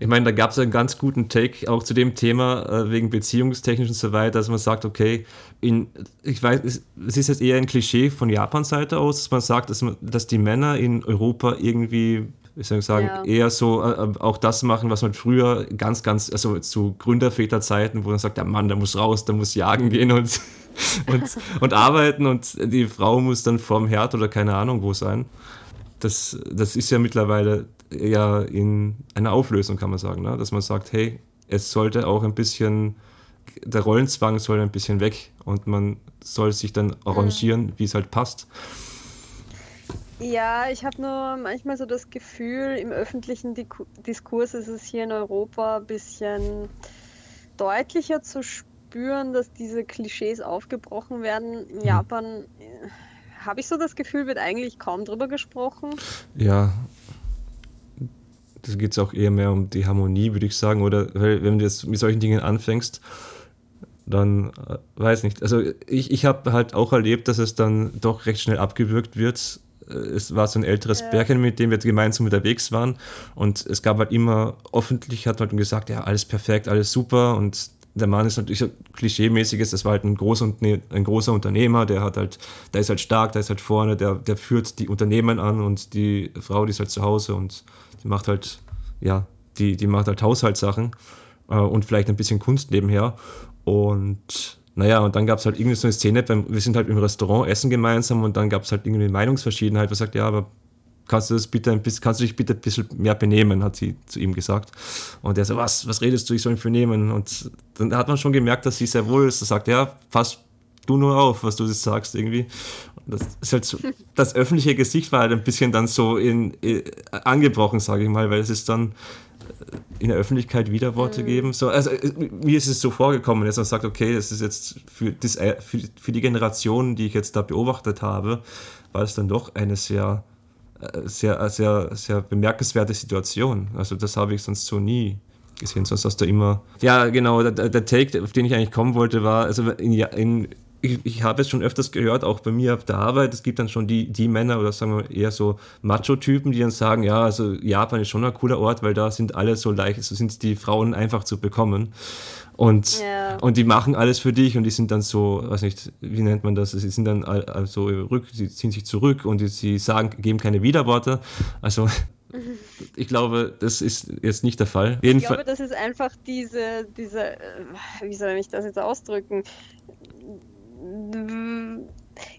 Ich meine, da gab es einen ganz guten Take auch zu dem Thema äh, wegen beziehungstechnisch und so weiter, dass man sagt, okay, in, ich weiß, es, es ist jetzt eher ein Klischee von Japans Seite aus, dass man sagt, dass, man, dass die Männer in Europa irgendwie ich soll sagen, ja. eher so äh, äh, auch das machen, was man früher ganz, ganz, also zu Gründerväterzeiten, wo man sagt, der Mann, der muss raus, der muss jagen gehen und, und, und arbeiten und die Frau muss dann vorm Herd oder keine Ahnung wo sein. Das, das ist ja mittlerweile ja in einer Auflösung, kann man sagen, ne? dass man sagt, hey, es sollte auch ein bisschen, der Rollenzwang soll ein bisschen weg und man soll sich dann arrangieren, mhm. wie es halt passt. Ja, ich habe nur manchmal so das Gefühl, im öffentlichen Diskurs ist es hier in Europa ein bisschen deutlicher zu spüren, dass diese Klischees aufgebrochen werden. In mhm. Japan äh, habe ich so das Gefühl, wird eigentlich kaum drüber gesprochen. Ja, da geht es auch eher mehr um die Harmonie, würde ich sagen. Oder wenn du jetzt mit solchen Dingen anfängst, dann äh, weiß nicht. Also ich, ich habe halt auch erlebt, dass es dann doch recht schnell abgewürgt wird es war so ein älteres ja. Pärchen, mit dem wir gemeinsam unterwegs waren. Und es gab halt immer, öffentlich hat man halt gesagt, ja, alles perfekt, alles super. Und der Mann ist natürlich so klischeemäßiges, das war halt ein großer, ein großer Unternehmer, der hat halt, der ist halt stark, der ist halt vorne, der, der führt die Unternehmen an und die Frau, die ist halt zu Hause und die macht halt, ja, die, die macht halt Haushaltssachen äh, und vielleicht ein bisschen Kunst nebenher. Und naja, und dann gab es halt irgendwie so eine Szene, beim, wir sind halt im Restaurant essen gemeinsam und dann gab es halt irgendwie eine Meinungsverschiedenheit, wo sagt, ja, aber kannst du das bitte ein bisschen, kannst du dich bitte ein bisschen mehr benehmen, hat sie zu ihm gesagt. Und er so, was, was redest du, ich soll mich benehmen? Und dann hat man schon gemerkt, dass sie sehr wohl ist. Er sagt, ja, pass du nur auf, was du jetzt sagst irgendwie. Das ist halt so, das öffentliche Gesicht war halt ein bisschen dann so in, in angebrochen, sage ich mal, weil es ist dann in der Öffentlichkeit Widerworte mhm. geben. So, also äh, mir ist es so vorgekommen, dass man sagt, okay, das ist jetzt für, das, äh, für, für die Generation, die ich jetzt da beobachtet habe, war es dann doch eine sehr, äh, sehr, sehr, sehr bemerkenswerte Situation. Also das habe ich sonst so nie gesehen, sonst hast du immer. Ja, genau, der, der Take, auf den ich eigentlich kommen wollte, war, also in, in ich, ich habe es schon öfters gehört, auch bei mir auf der Arbeit, es gibt dann schon die, die Männer oder sagen wir eher so Macho-Typen, die dann sagen, ja, also Japan ist schon ein cooler Ort, weil da sind alle so leicht, so sind die Frauen einfach zu bekommen. Und, yeah. und die machen alles für dich und die sind dann so, weiß nicht, wie nennt man das? Sie sind dann also rück, sie ziehen sich zurück und sie sagen, geben keine Widerworte. Also ich glaube, das ist jetzt nicht der Fall. Jeden ich glaube, das ist einfach diese, diese, äh, wie soll ich das jetzt ausdrücken?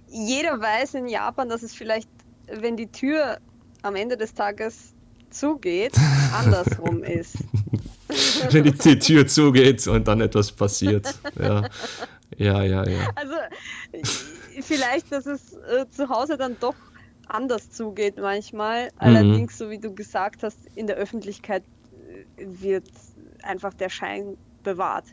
Jeder weiß in Japan, dass es vielleicht, wenn die Tür am Ende des Tages zugeht, andersrum ist. wenn die, Tür zugeht und dann etwas passiert. Ja, ja, ja. ja. Also vielleicht, dass es äh, zu Hause dann doch anders zugeht manchmal. Mhm. Allerdings, so wie du gesagt hast, in der Öffentlichkeit äh, wird einfach der Schein bewahrt.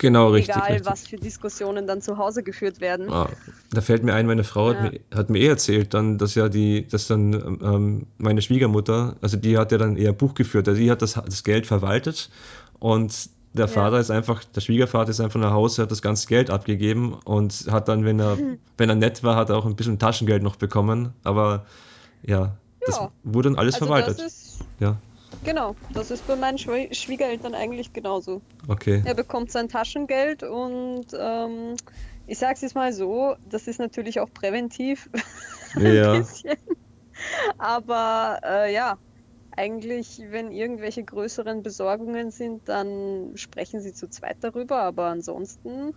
Genau, richtig. Egal, richtig. was für Diskussionen dann zu Hause geführt werden. Ah, da fällt mir ein, meine Frau ja. hat, mir, hat, mir, eh erzählt, dann, dass ja die, dass dann ähm, meine Schwiegermutter, also die hat ja dann eher Buch geführt, also die hat das, das Geld verwaltet und der Vater ja. ist einfach, der Schwiegervater ist einfach nach Hause, hat das ganze Geld abgegeben und hat dann, wenn er, wenn er nett war, hat er auch ein bisschen Taschengeld noch bekommen. Aber ja, das ja. wurde dann alles also verwaltet. Das ist, ja. Genau, das ist bei meinen Schwie Schwiegereltern eigentlich genauso. Okay. Er bekommt sein Taschengeld und ähm, ich sag's jetzt mal so, das ist natürlich auch präventiv. ja. Aber äh, ja, eigentlich, wenn irgendwelche größeren Besorgungen sind, dann sprechen sie zu zweit darüber, aber ansonsten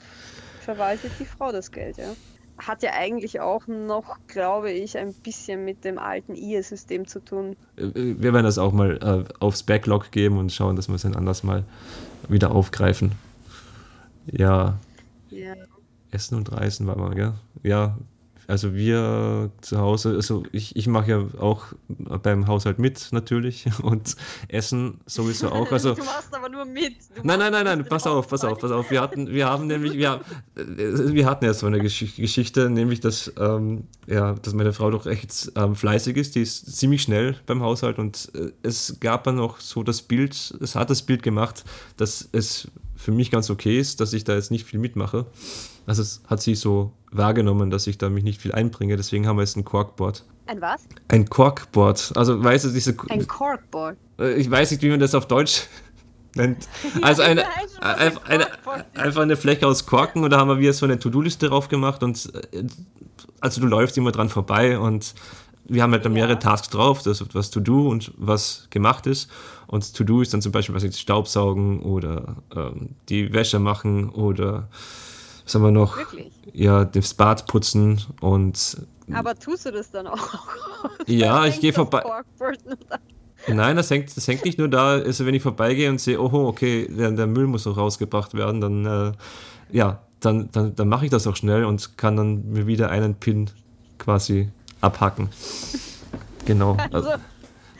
verwaltet die Frau das Geld, ja. Hat ja eigentlich auch noch, glaube ich, ein bisschen mit dem alten IE-System zu tun. Äh, wir werden das auch mal äh, aufs Backlog geben und schauen, dass wir es dann anders mal wieder aufgreifen. Ja. Ja. Essen und Reisen war mal, gell? Ja, also wir zu Hause, also ich, ich mache ja auch beim Haushalt mit natürlich und Essen sowieso auch. Also, du machst aber nur mit. Du nein, nein, nein, nein, pass auf, pass auf, pass auf. Wir hatten, wir haben nämlich, wir, äh, wir hatten ja so eine Geschichte, nämlich dass, ähm, ja, dass meine Frau doch echt ähm, fleißig ist. Die ist ziemlich schnell beim Haushalt und äh, es gab dann auch so das Bild, es hat das Bild gemacht, dass es für mich ganz okay ist, dass ich da jetzt nicht viel mitmache. Also es hat sie so wahrgenommen, dass ich da mich nicht viel einbringe. Deswegen haben wir jetzt ein Corkboard. Ein was? Ein Corkboard. Also weißt du, diese... Ein Corkboard? Äh, ich weiß nicht, wie man das auf Deutsch nennt. Also eine, eine, eine, einfach eine Fläche aus Korken und da haben wir wieder so eine To-Do-Liste drauf gemacht und äh, also du läufst immer dran vorbei und wir haben halt dann mehrere ja. Tasks drauf, das was to do und was gemacht ist. Und to do ist dann zum Beispiel was jetzt Staubsaugen oder ähm, die Wäsche machen oder was haben wir noch? Wirklich? Ja, das Bad putzen und. Aber tust du das dann auch? ja, ich gehe vorbei. Nein, das hängt, das hängt nicht nur da, also wenn ich vorbeigehe und sehe, oh, okay, der, der Müll muss noch rausgebracht werden, dann, äh, ja, dann, dann, dann mache ich das auch schnell und kann dann mir wieder einen Pin quasi abhacken. Genau. Also,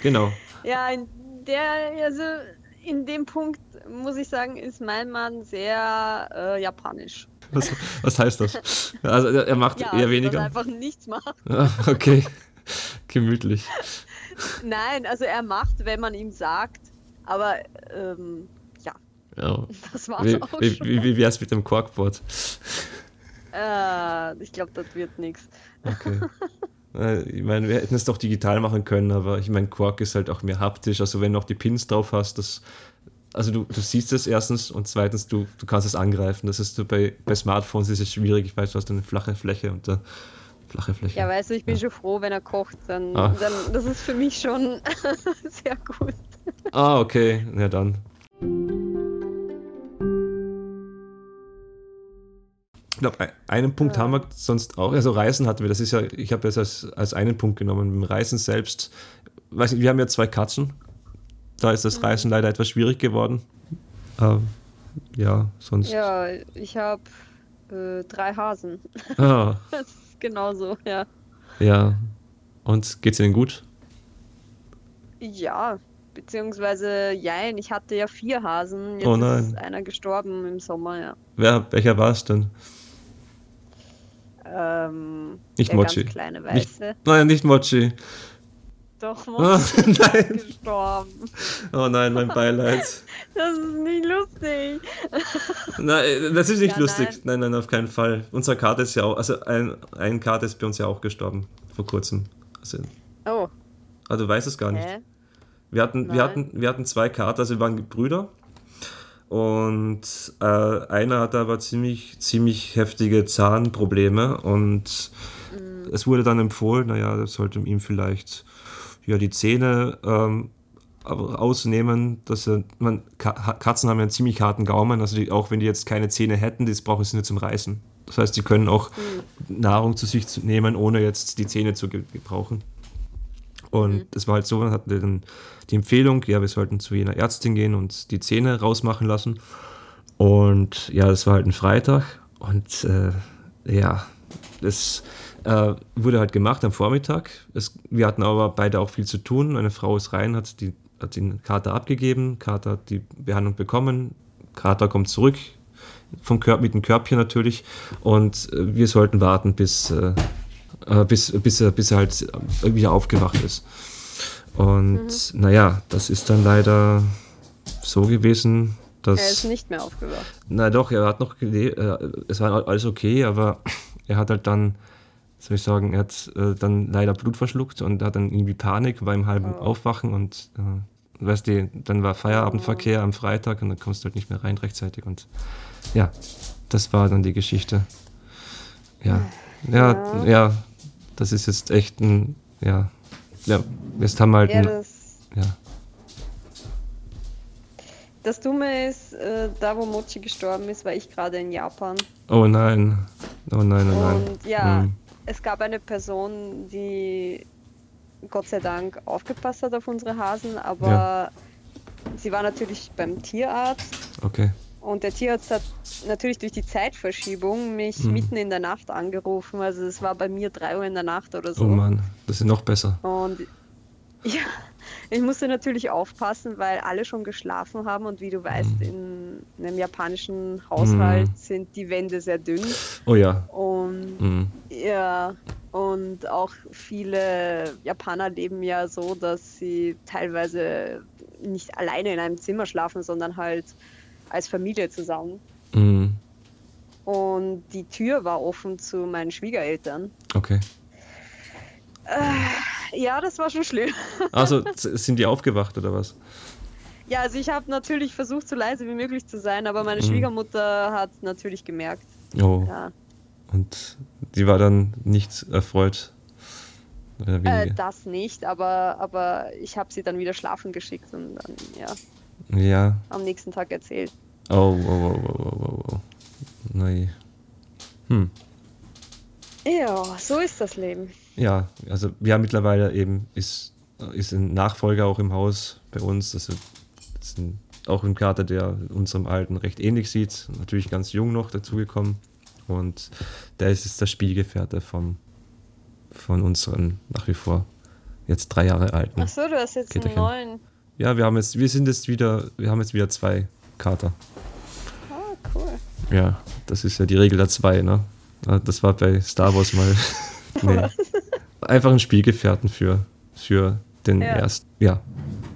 genau. Ja, in der, also in dem Punkt muss ich sagen, ist mein Mann sehr äh, japanisch. Was, was, heißt das? Also er macht ja, eher weniger. Dass er einfach nichts macht. Ah, okay. Gemütlich. Nein, also er macht, wenn man ihm sagt, aber ähm, ja. ja. Das war's wie, auch wie, schon. Wie, wie wär's mit dem Korkboard? Äh, ich glaube, das wird nichts. Okay. Ich meine, wir hätten es doch digital machen können, aber ich meine, Quark ist halt auch mehr haptisch. Also wenn du noch die Pins drauf hast, das, also du, du siehst es erstens und zweitens, du, du kannst es angreifen. Das ist so bei, bei Smartphones ist es schwierig. Ich weiß, du hast eine flache Fläche und da flache Fläche. Ja, weißt du, ich bin ja. schon froh, wenn er kocht. Dann, ah. dann das ist für mich schon sehr gut. Ah, okay. Ja, dann. Ich glaube, einen Punkt ja. haben wir sonst auch. Also Reisen hatten wir, das ist ja, ich habe das als, als einen Punkt genommen. Mit dem Reisen selbst, weiß nicht, wir haben ja zwei Katzen. Da ist das. Reisen leider etwas schwierig geworden. Ähm, ja, sonst. Ja, ich habe äh, drei Hasen. Ah. das ist genauso, ja. Ja. Und geht's Ihnen gut? Ja, beziehungsweise jein, ich hatte ja vier Hasen. Jetzt oh nein. ist einer gestorben im Sommer, ja. Wer, welcher war es denn? Ähm, nicht der Mochi. Kleine Weiße. Nicht, nein, nicht Mochi. Doch, oh, nein. gestorben. Oh nein, mein Beileid. Das ist nicht lustig. Nein, das ist nicht ja, lustig. Nein. nein, nein, auf keinen Fall. Unser Karte ist ja auch, also ein, ein Karte ist bei uns ja auch gestorben, vor kurzem. Also, oh. Ah, du weißt es gar nicht. Hä? Wir hatten, wir hatten, wir hatten zwei Kater, also wir waren Brüder. Und äh, einer hatte aber ziemlich, ziemlich heftige Zahnprobleme und mhm. es wurde dann empfohlen, naja, das sollte ihm vielleicht ja, die Zähne ähm, ausnehmen, dass man, Katzen haben ja einen ziemlich harten Gaumen, also die, auch wenn die jetzt keine Zähne hätten, das brauchen sie nur zum Reißen. Das heißt, sie können auch mhm. Nahrung zu sich nehmen, ohne jetzt die Zähne zu gebrauchen. Und mhm. war halt so, man hatte dann die Empfehlung, ja, wir sollten zu jener Ärztin gehen und die Zähne rausmachen lassen. Und ja, das war halt ein Freitag. Und äh, ja, das äh, wurde halt gemacht am Vormittag. Es, wir hatten aber beide auch viel zu tun. Eine Frau ist rein, hat, die, hat den Kater abgegeben. Kater hat die Behandlung bekommen. Kater kommt zurück vom Körper, mit dem Körbchen natürlich. Und äh, wir sollten warten, bis, äh, äh bis, bis, er, bis er halt wieder aufgewacht ist. Und mhm. naja, das ist dann leider so gewesen, dass. Er ist nicht mehr aufgewacht. Na doch, er hat noch gelebt, äh, es war alles okay, aber er hat halt dann, soll ich sagen, er hat äh, dann leider Blut verschluckt und hat dann irgendwie Panik beim halben oh. Aufwachen und äh, weißt du, dann war Feierabendverkehr am Freitag und dann kommst du halt nicht mehr rein rechtzeitig und ja, das war dann die Geschichte. Ja, ja, ja, ja das ist jetzt echt ein, ja, ja, jetzt haben wir halt, ja, ein, ja. Das Dumme ist, äh, da wo Mochi gestorben ist, war ich gerade in Japan. Oh nein, oh nein, oh nein. Und ja, hm. Es gab eine Person, die Gott sei Dank aufgepasst hat auf unsere Hasen, aber ja. sie war natürlich beim Tierarzt. Okay. Und der Tierarzt hat natürlich durch die Zeitverschiebung mich mhm. mitten in der Nacht angerufen. Also es war bei mir drei Uhr in der Nacht oder so. Oh Mann, das ist noch besser. Und ja, ich musste natürlich aufpassen, weil alle schon geschlafen haben und wie du weißt, mhm. in einem japanischen Haushalt mhm. sind die Wände sehr dünn. Oh ja. Und mhm. ja, und auch viele Japaner leben ja so, dass sie teilweise nicht alleine in einem Zimmer schlafen, sondern halt als Familie zusammen. Mhm. Und die Tür war offen zu meinen Schwiegereltern. Okay. Äh, ja, das war schon schlimm. Also sind die aufgewacht oder was? Ja, also ich habe natürlich versucht, so leise wie möglich zu sein, aber meine mhm. Schwiegermutter hat natürlich gemerkt. Oh. Ja. Und die war dann nicht erfreut. Äh, das nicht, aber, aber ich habe sie dann wieder schlafen geschickt und dann, ja. Ja. Am nächsten Tag erzählt. Oh, oh, oh, oh, oh, oh. oh. Nein. Hm. Ja, so ist das Leben. Ja, also wir haben mittlerweile eben, ist, ist ein Nachfolger auch im Haus bei uns. Also, das ist ein, auch ein Kater, der unserem Alten recht ähnlich sieht. Natürlich ganz jung noch dazugekommen. Und der ist jetzt der Spielgefährte vom, von unseren nach wie vor jetzt drei Jahre alten. Ach so, du hast jetzt Käterchen. einen neuen. Ja, wir haben jetzt, wir sind jetzt wieder, wir haben jetzt wieder zwei Kater. Ah, cool. Ja, das ist ja die Regel der zwei, ne? Das war bei Star Wars mal. nee. Einfach ein Spielgefährten für, für den ja. ersten, ja,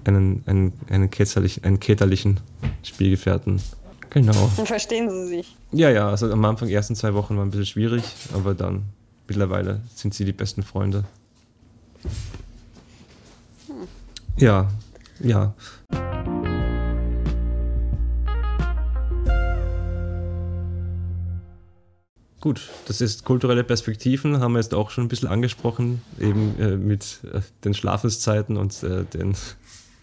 einen, einen, einen, kätzerlich, einen käterlichen Spielgefährten. Genau. Dann verstehen sie sich. Ja, ja, also am Anfang, ersten zwei Wochen war ein bisschen schwierig, aber dann mittlerweile sind sie die besten Freunde. Hm. Ja, ja. Gut, das ist kulturelle Perspektiven, haben wir jetzt auch schon ein bisschen angesprochen, eben äh, mit äh, den Schlafenszeiten und äh, den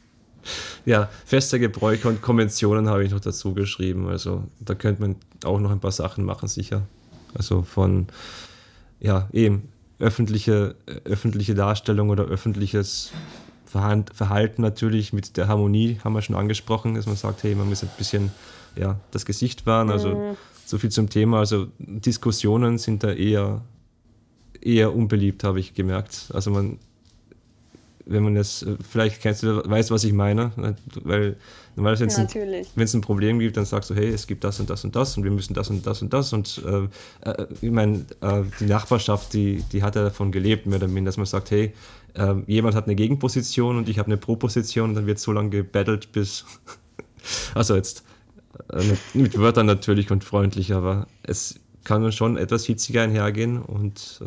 ja, feste Gebräuche und Konventionen habe ich noch dazu geschrieben. Also da könnte man auch noch ein paar Sachen machen, sicher. Also von, ja, eben öffentliche, öffentliche Darstellung oder öffentliches Verhalten natürlich mit der Harmonie haben wir schon angesprochen, dass man sagt, hey, man muss ein bisschen ja, das Gesicht wahren. Also mhm. So viel zum Thema. Also Diskussionen sind da eher, eher unbeliebt, habe ich gemerkt. Also man wenn man das, vielleicht kennst du, weißt, was ich meine, ne? weil normalerweise, wenn es ein Problem gibt, dann sagst du, hey, es gibt das und das und das und wir müssen das und das und das und äh, äh, ich meine, äh, die Nachbarschaft, die, die hat ja davon gelebt, mehr oder minder, dass man sagt, hey, äh, jemand hat eine Gegenposition und ich habe eine Proposition und dann wird so lange gebettelt, bis, also jetzt mit, mit, Wörtern natürlich und freundlich, aber es kann schon etwas hitziger einhergehen und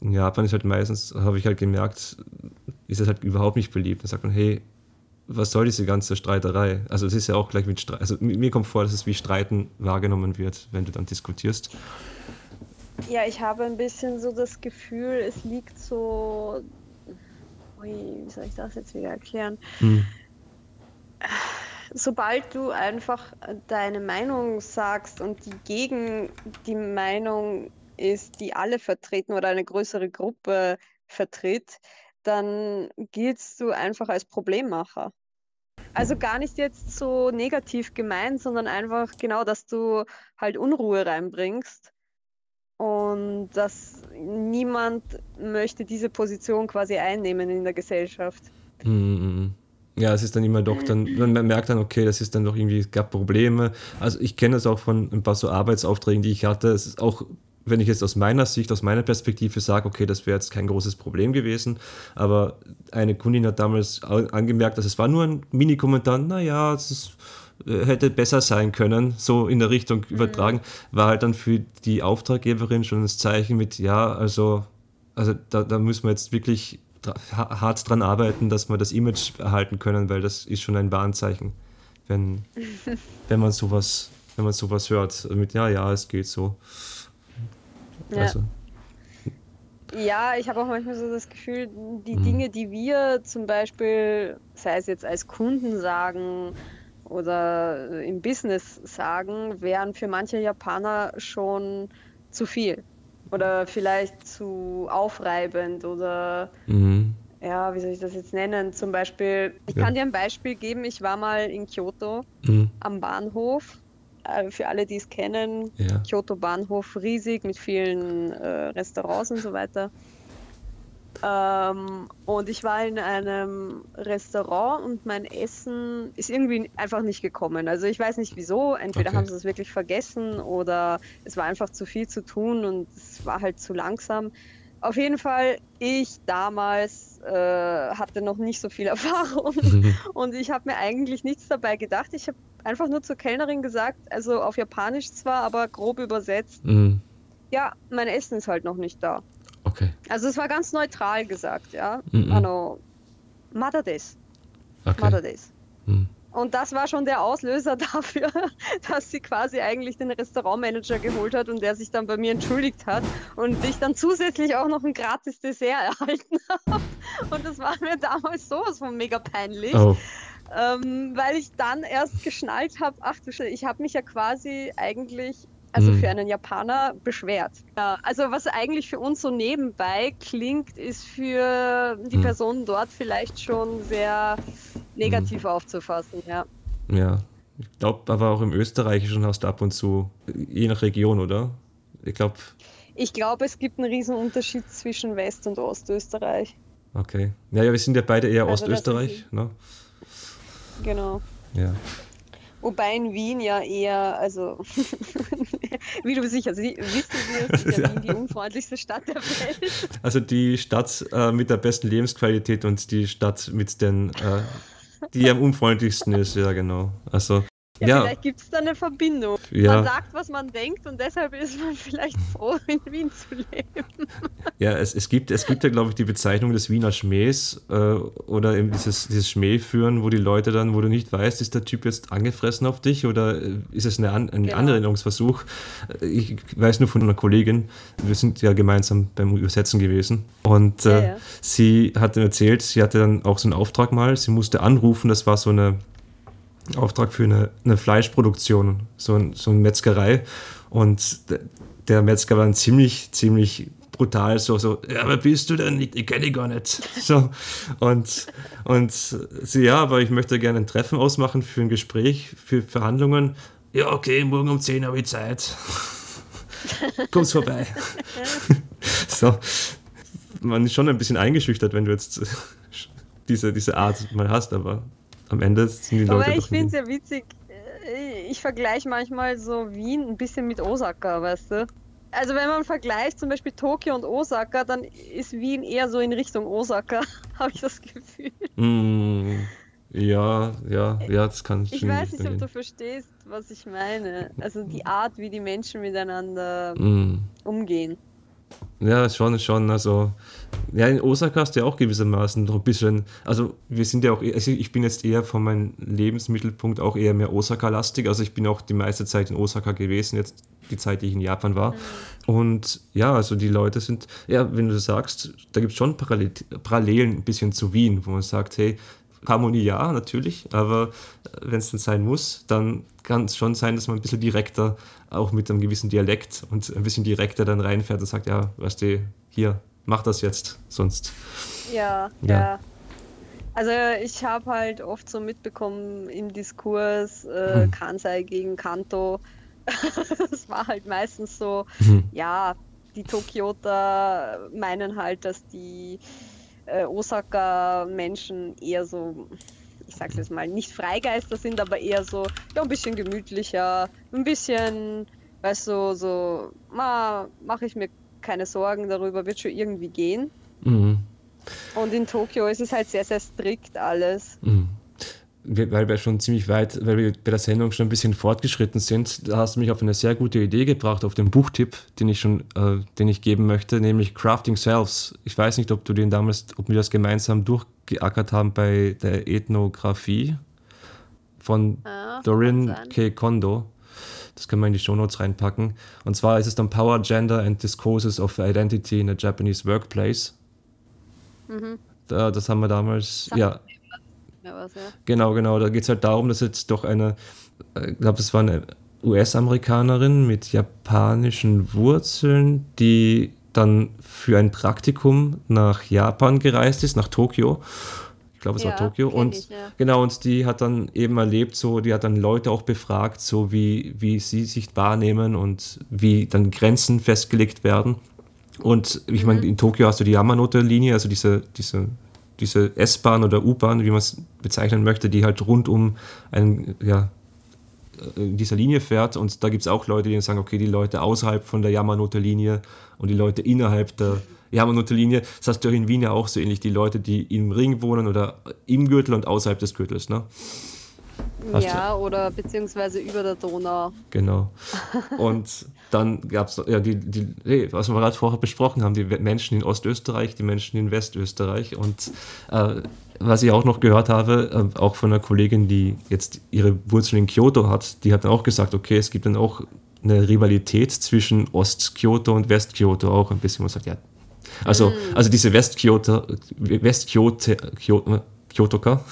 in Japan ist halt meistens, habe ich halt gemerkt, ist es halt überhaupt nicht beliebt. Da sagt man, hey, was soll diese ganze Streiterei? Also es ist ja auch gleich mit Streit, also mir kommt vor, dass es wie Streiten wahrgenommen wird, wenn du dann diskutierst. Ja, ich habe ein bisschen so das Gefühl, es liegt so, ui, wie soll ich das jetzt wieder erklären? Hm. Sobald du einfach deine Meinung sagst und die gegen die Meinung ist, die alle vertreten oder eine größere Gruppe vertritt, dann giltst du einfach als Problemmacher. Also gar nicht jetzt so negativ gemeint, sondern einfach genau, dass du halt Unruhe reinbringst und dass niemand möchte diese Position quasi einnehmen in der Gesellschaft. Mhm. Ja, es ist dann immer doch dann, man merkt dann, okay, das ist dann doch irgendwie, es gab Probleme. Also ich kenne das auch von ein paar so Arbeitsaufträgen, die ich hatte. Es ist auch wenn ich jetzt aus meiner Sicht, aus meiner Perspektive sage, okay, das wäre jetzt kein großes Problem gewesen, aber eine Kundin hat damals angemerkt, dass es war nur ein Mini-Kommentar, naja, es ist, äh, hätte besser sein können, so in der Richtung mhm. übertragen, war halt dann für die Auftraggeberin schon das Zeichen mit, ja, also, also da, da müssen wir jetzt wirklich hart dran arbeiten, dass wir das Image erhalten können, weil das ist schon ein Warnzeichen, wenn, wenn man sowas, wenn man sowas hört. Mit ja, ja, es geht so. Ja. Also. Ja, ich habe auch manchmal so das Gefühl, die mhm. Dinge, die wir zum Beispiel, sei es jetzt als Kunden sagen oder im Business sagen, wären für manche Japaner schon zu viel oder vielleicht zu aufreibend oder mhm. ja, wie soll ich das jetzt nennen? Zum Beispiel, ich ja. kann dir ein Beispiel geben. Ich war mal in Kyoto mhm. am Bahnhof. Äh, für alle, die es kennen, ja. Kyoto Bahnhof riesig mit vielen äh, Restaurants und so weiter. Ähm, und ich war in einem Restaurant und mein Essen ist irgendwie einfach nicht gekommen. Also ich weiß nicht wieso. Entweder okay. haben sie es wirklich vergessen oder es war einfach zu viel zu tun und es war halt zu langsam. Auf jeden Fall, ich damals äh, hatte noch nicht so viel Erfahrung und ich habe mir eigentlich nichts dabei gedacht. Ich habe einfach nur zur Kellnerin gesagt, also auf Japanisch zwar, aber grob übersetzt. Mhm. Ja, mein Essen ist halt noch nicht da. Okay. Also es war ganz neutral gesagt, ja. Mm -mm. Mada des. Okay. Mada des. Mm. Und das war schon der Auslöser dafür, dass sie quasi eigentlich den Restaurantmanager geholt hat und der sich dann bei mir entschuldigt hat und ich dann zusätzlich auch noch ein gratis Dessert erhalten habe. Und das war mir damals sowas von mega peinlich. Oh. Ähm, weil ich dann erst geschnallt habe, ach du Scheiße, ich habe mich ja quasi eigentlich also mhm. für einen Japaner beschwert. Ja, also was eigentlich für uns so nebenbei klingt, ist für die mhm. Person dort vielleicht schon sehr negativ mhm. aufzufassen, ja. Ja, ich glaube aber auch im Österreichischen hast du ab und zu, je nach Region, oder? Ich glaube. Ich glaube, es gibt einen riesen Unterschied zwischen West- und Ostösterreich. Okay. Ja, ja, wir sind ja beide eher also Ostösterreich, ne? Genau. Ja. Wobei in Wien ja eher, also wie du sicher wissen wirst, ist ja Wien die unfreundlichste Stadt der Welt. Also die Stadt äh, mit der besten Lebensqualität und die Stadt mit den, äh, die am unfreundlichsten ist, ja genau. Also ja, ja. vielleicht gibt es da eine Verbindung. Ja. Man sagt, was man denkt und deshalb ist man vielleicht froh, in Wien zu leben. Ja, es, es, gibt, es gibt ja, glaube ich, die Bezeichnung des Wiener Schmähs äh, oder eben dieses, dieses Schmähführen, wo die Leute dann, wo du nicht weißt, ist der Typ jetzt angefressen auf dich oder äh, ist es eine, ein genau. Anerinnerungsversuch? Äh, ich weiß nur von einer Kollegin, wir sind ja gemeinsam beim Übersetzen gewesen und äh, ja, sie hat erzählt, sie hatte dann auch so einen Auftrag mal, sie musste anrufen, das war so eine Auftrag für eine, eine Fleischproduktion, so, ein, so eine Metzgerei. Und der Metzger war dann ziemlich, ziemlich brutal, so, so, ja, wer bist du denn? Ich, ich kenne dich gar nicht. So, und, und sie, ja, aber ich möchte gerne ein Treffen ausmachen für ein Gespräch, für Verhandlungen. Ja, okay, morgen um 10 habe ich Zeit. Kommst vorbei. so, man ist schon ein bisschen eingeschüchtert, wenn du jetzt diese, diese Art mal hast, aber am Ende sind die Leute. Aber ich finde es ja witzig. Äh, ich vergleiche manchmal so Wien ein bisschen mit Osaka, weißt du? Also wenn man vergleicht zum Beispiel Tokio und Osaka, dann ist Wien eher so in Richtung Osaka, habe ich das Gefühl. Mm, ja, ja, ja, das kann ich Ich weiß nicht, ob du verstehst, was ich meine. Also die Art, wie die Menschen miteinander mm. umgehen. Ja, schon, schon. Also, ja, in Osaka hast du ja auch gewissermaßen noch ein bisschen, also wir sind ja auch, also ich bin jetzt eher von meinem Lebensmittelpunkt auch eher mehr Osaka-lastig. Also ich bin auch die meiste Zeit in Osaka gewesen, jetzt die Zeit, die ich in Japan war. Mhm. Und ja, also die Leute sind, ja, wenn du sagst, da gibt es schon Parallelen ein bisschen zu Wien, wo man sagt, hey, Harmonie ja, natürlich, aber wenn es dann sein muss, dann kann es schon sein, dass man ein bisschen direkter, auch mit einem gewissen Dialekt und ein bisschen direkter dann reinfährt und sagt, ja, weißt du, hier, mach das jetzt, sonst. Ja, ja. ja. Also ich habe halt oft so mitbekommen im Diskurs äh, hm. Kansai gegen Kanto. das war halt meistens so, hm. ja, die Tokioter meinen halt, dass die äh, Osaka-Menschen eher so, ich sag's jetzt mal, nicht Freigeister sind, aber eher so, ja, ein bisschen gemütlicher, ein bisschen, weißt du, so, ma, mache ich mir keine Sorgen darüber, wird schon irgendwie gehen. Mhm. Und in Tokio ist es halt sehr, sehr strikt alles. Mhm. Weil wir schon ziemlich weit, weil wir bei der Sendung schon ein bisschen fortgeschritten sind, da hast du mich auf eine sehr gute Idee gebracht, auf den Buchtipp, den ich schon, äh, den ich geben möchte, nämlich Crafting Selves. Ich weiß nicht, ob du den damals, ob wir das gemeinsam durchgeackert haben bei der Ethnographie von ja, Dorin K. Kondo. Das können wir in die Shownotes reinpacken. Und zwar ist es dann Power, Gender and Discourses of Identity in a Japanese Workplace. Mhm. Da, das haben wir damals, Sag ja. Was, ja. Genau, genau. Da geht es halt darum, dass jetzt doch eine, äh, ich glaube, das war eine US-Amerikanerin mit japanischen Wurzeln, die dann für ein Praktikum nach Japan gereist ist, nach Tokio ich glaube, es ja, war Tokio. Und ich, ja. genau, und die hat dann eben erlebt, so, die hat dann Leute auch befragt, so wie, wie sie sich wahrnehmen und wie dann Grenzen festgelegt werden. Und ich mhm. meine, in Tokio hast du die Yamanote-Linie, also diese, diese, diese S-Bahn oder U-Bahn, wie man es bezeichnen möchte, die halt rund um einen, ja, in dieser Linie fährt. Und da gibt es auch Leute, die sagen, okay, die Leute außerhalb von der Yamanote-Linie und die Leute innerhalb der wir haben eine Linie, das hast du in Wien ja auch so ähnlich, die Leute, die im Ring wohnen oder im Gürtel und außerhalb des Gürtels, ne? Hast ja, oder beziehungsweise über der Donau. Genau. Und dann gab es ja die, die, was wir gerade vorher besprochen haben, die Menschen in Ostösterreich, die Menschen in Westösterreich. Und äh, was ich auch noch gehört habe, äh, auch von einer Kollegin, die jetzt ihre Wurzeln in Kyoto hat, die hat dann auch gesagt, okay, es gibt dann auch eine Rivalität zwischen Ost-Kyoto und West-Kyoto auch ein bisschen. Man sagt, ja, also, mm. also diese West-Kyoto, West-Kyoto, Kyotoka.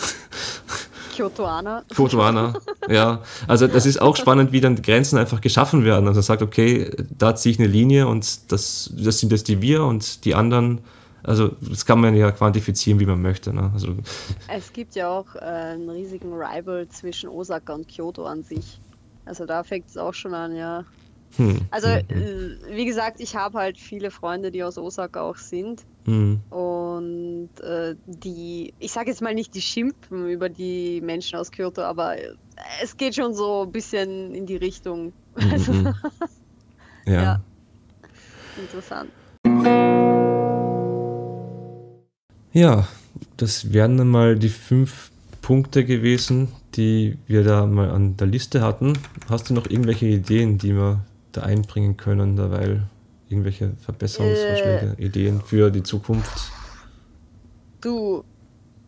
Kyotoaner. Kyotoaner, ja. Also das ist auch spannend, wie dann Grenzen einfach geschaffen werden. Also man sagt, okay, da ziehe ich eine Linie und das, das sind jetzt die wir und die anderen, also das kann man ja quantifizieren, wie man möchte. Ne? Also, es gibt ja auch äh, einen riesigen Rival zwischen Osaka und Kyoto an sich. Also da fängt es auch schon an, ja. Hm. Also, hm. äh, wie gesagt, ich habe halt viele Freunde, die aus Osaka auch sind. Hm. Und äh, die, ich sage jetzt mal nicht, die schimpfen über die Menschen aus Kyoto, aber es geht schon so ein bisschen in die Richtung. Mhm. Also, ja. ja. Interessant. Ja, das wären dann mal die fünf Punkte gewesen, die wir da mal an der Liste hatten. Hast du noch irgendwelche Ideen, die wir da einbringen können, derweil irgendwelche Verbesserungsvorschläge, äh, Ideen für die Zukunft? Du,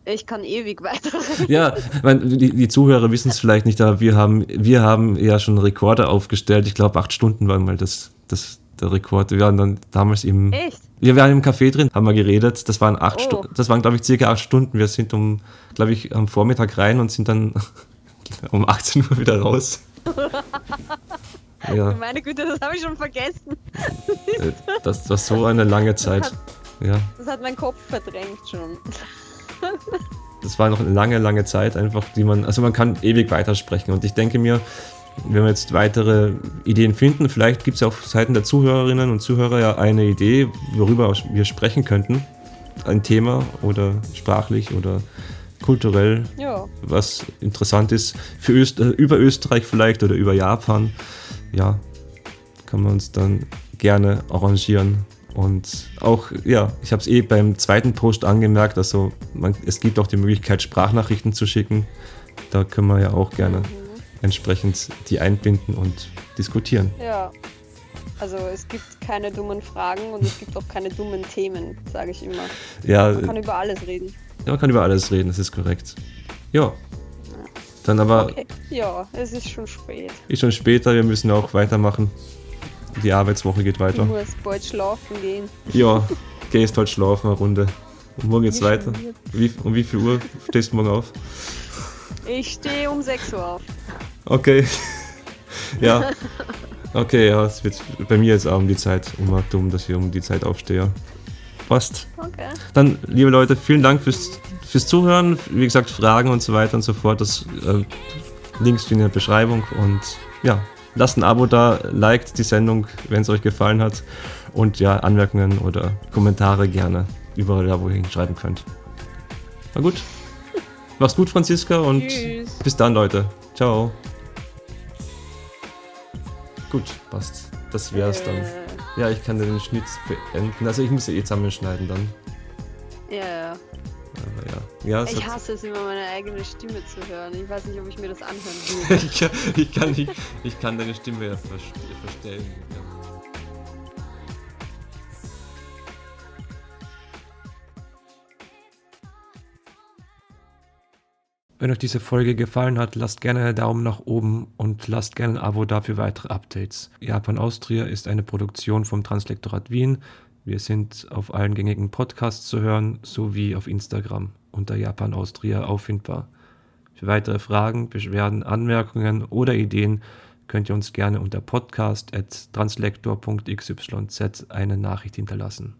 ich kann ewig weiter. Ja, meine, die, die, Zuhörer wissen es vielleicht nicht, aber wir haben, wir haben ja schon Rekorde aufgestellt. Ich glaube, acht Stunden waren mal das, das, der Rekord. Wir waren dann damals im. Echt? Wir waren im Café drin, haben wir geredet. Das waren acht oh. Stunden, das waren, glaube ich, circa acht Stunden. Wir sind um, glaube ich, am Vormittag rein und sind dann um 18 Uhr wieder raus. Ja. Meine Güte, das habe ich schon vergessen. Äh, das war so eine lange Zeit. Das hat, ja. das hat mein Kopf verdrängt schon. Das war noch eine lange, lange Zeit einfach, die man, also man kann ewig weitersprechen. Und ich denke mir, wenn wir jetzt weitere Ideen finden, vielleicht gibt es ja auf Seiten der Zuhörerinnen und Zuhörer ja eine Idee, worüber wir sprechen könnten. Ein Thema oder sprachlich oder kulturell, ja. was interessant ist für Öst äh, über Österreich vielleicht oder über Japan ja, kann man uns dann gerne arrangieren. Und auch, ja, ich habe es eh beim zweiten Post angemerkt, also man, es gibt auch die Möglichkeit, Sprachnachrichten zu schicken. Da können wir ja auch gerne mhm. entsprechend die einbinden und diskutieren. Ja, also es gibt keine dummen Fragen und es gibt auch keine dummen Themen, sage ich immer. Ja, man kann über alles reden. Ja, man kann über alles reden, das ist korrekt. Ja, dann aber. Okay. Ja, es ist schon spät. Ist schon später, wir müssen auch weitermachen. Die Arbeitswoche geht weiter. Ich muss bald schlafen gehen. Ja, gehst heute schlafen eine Runde. Und morgen geht's weiter. Wie, um wie viel Uhr stehst du morgen auf? Ich stehe um 6 Uhr auf. Okay. ja. Okay, ja, es wird bei mir jetzt auch um die Zeit immer dumm, dass ich um die Zeit aufstehe. Passt. Okay. Dann, liebe Leute, vielen Dank fürs fürs Zuhören. Wie gesagt, Fragen und so weiter und so fort. Das äh, Links in der Beschreibung. Und ja, lasst ein Abo da, liked die Sendung, wenn es euch gefallen hat. Und ja, Anmerkungen oder Kommentare gerne überall da, wo ihr hinschreiben könnt. Na gut. Mach's gut, Franziska, und Tschüss. bis dann, Leute. Ciao. Gut, passt. Das wär's dann. Ja, ich kann den Schnitt beenden. Also ich muss ja eh zusammenschneiden dann. Ja. Yeah. Ja. Ja, ich hasse es immer, meine eigene Stimme zu hören. Ich weiß nicht, ob ich mir das anhören würde. ich, ich, kann, ich, ich kann deine Stimme ja verstellen. Ja. Wenn euch diese Folge gefallen hat, lasst gerne einen Daumen nach oben und lasst gerne ein Abo dafür weitere Updates. Japan Austria ist eine Produktion vom Translektorat Wien. Wir sind auf allen gängigen Podcasts zu hören, sowie auf Instagram unter Japan Austria auffindbar. Für weitere Fragen, Beschwerden, Anmerkungen oder Ideen könnt ihr uns gerne unter podcast.translektor.xyz eine Nachricht hinterlassen.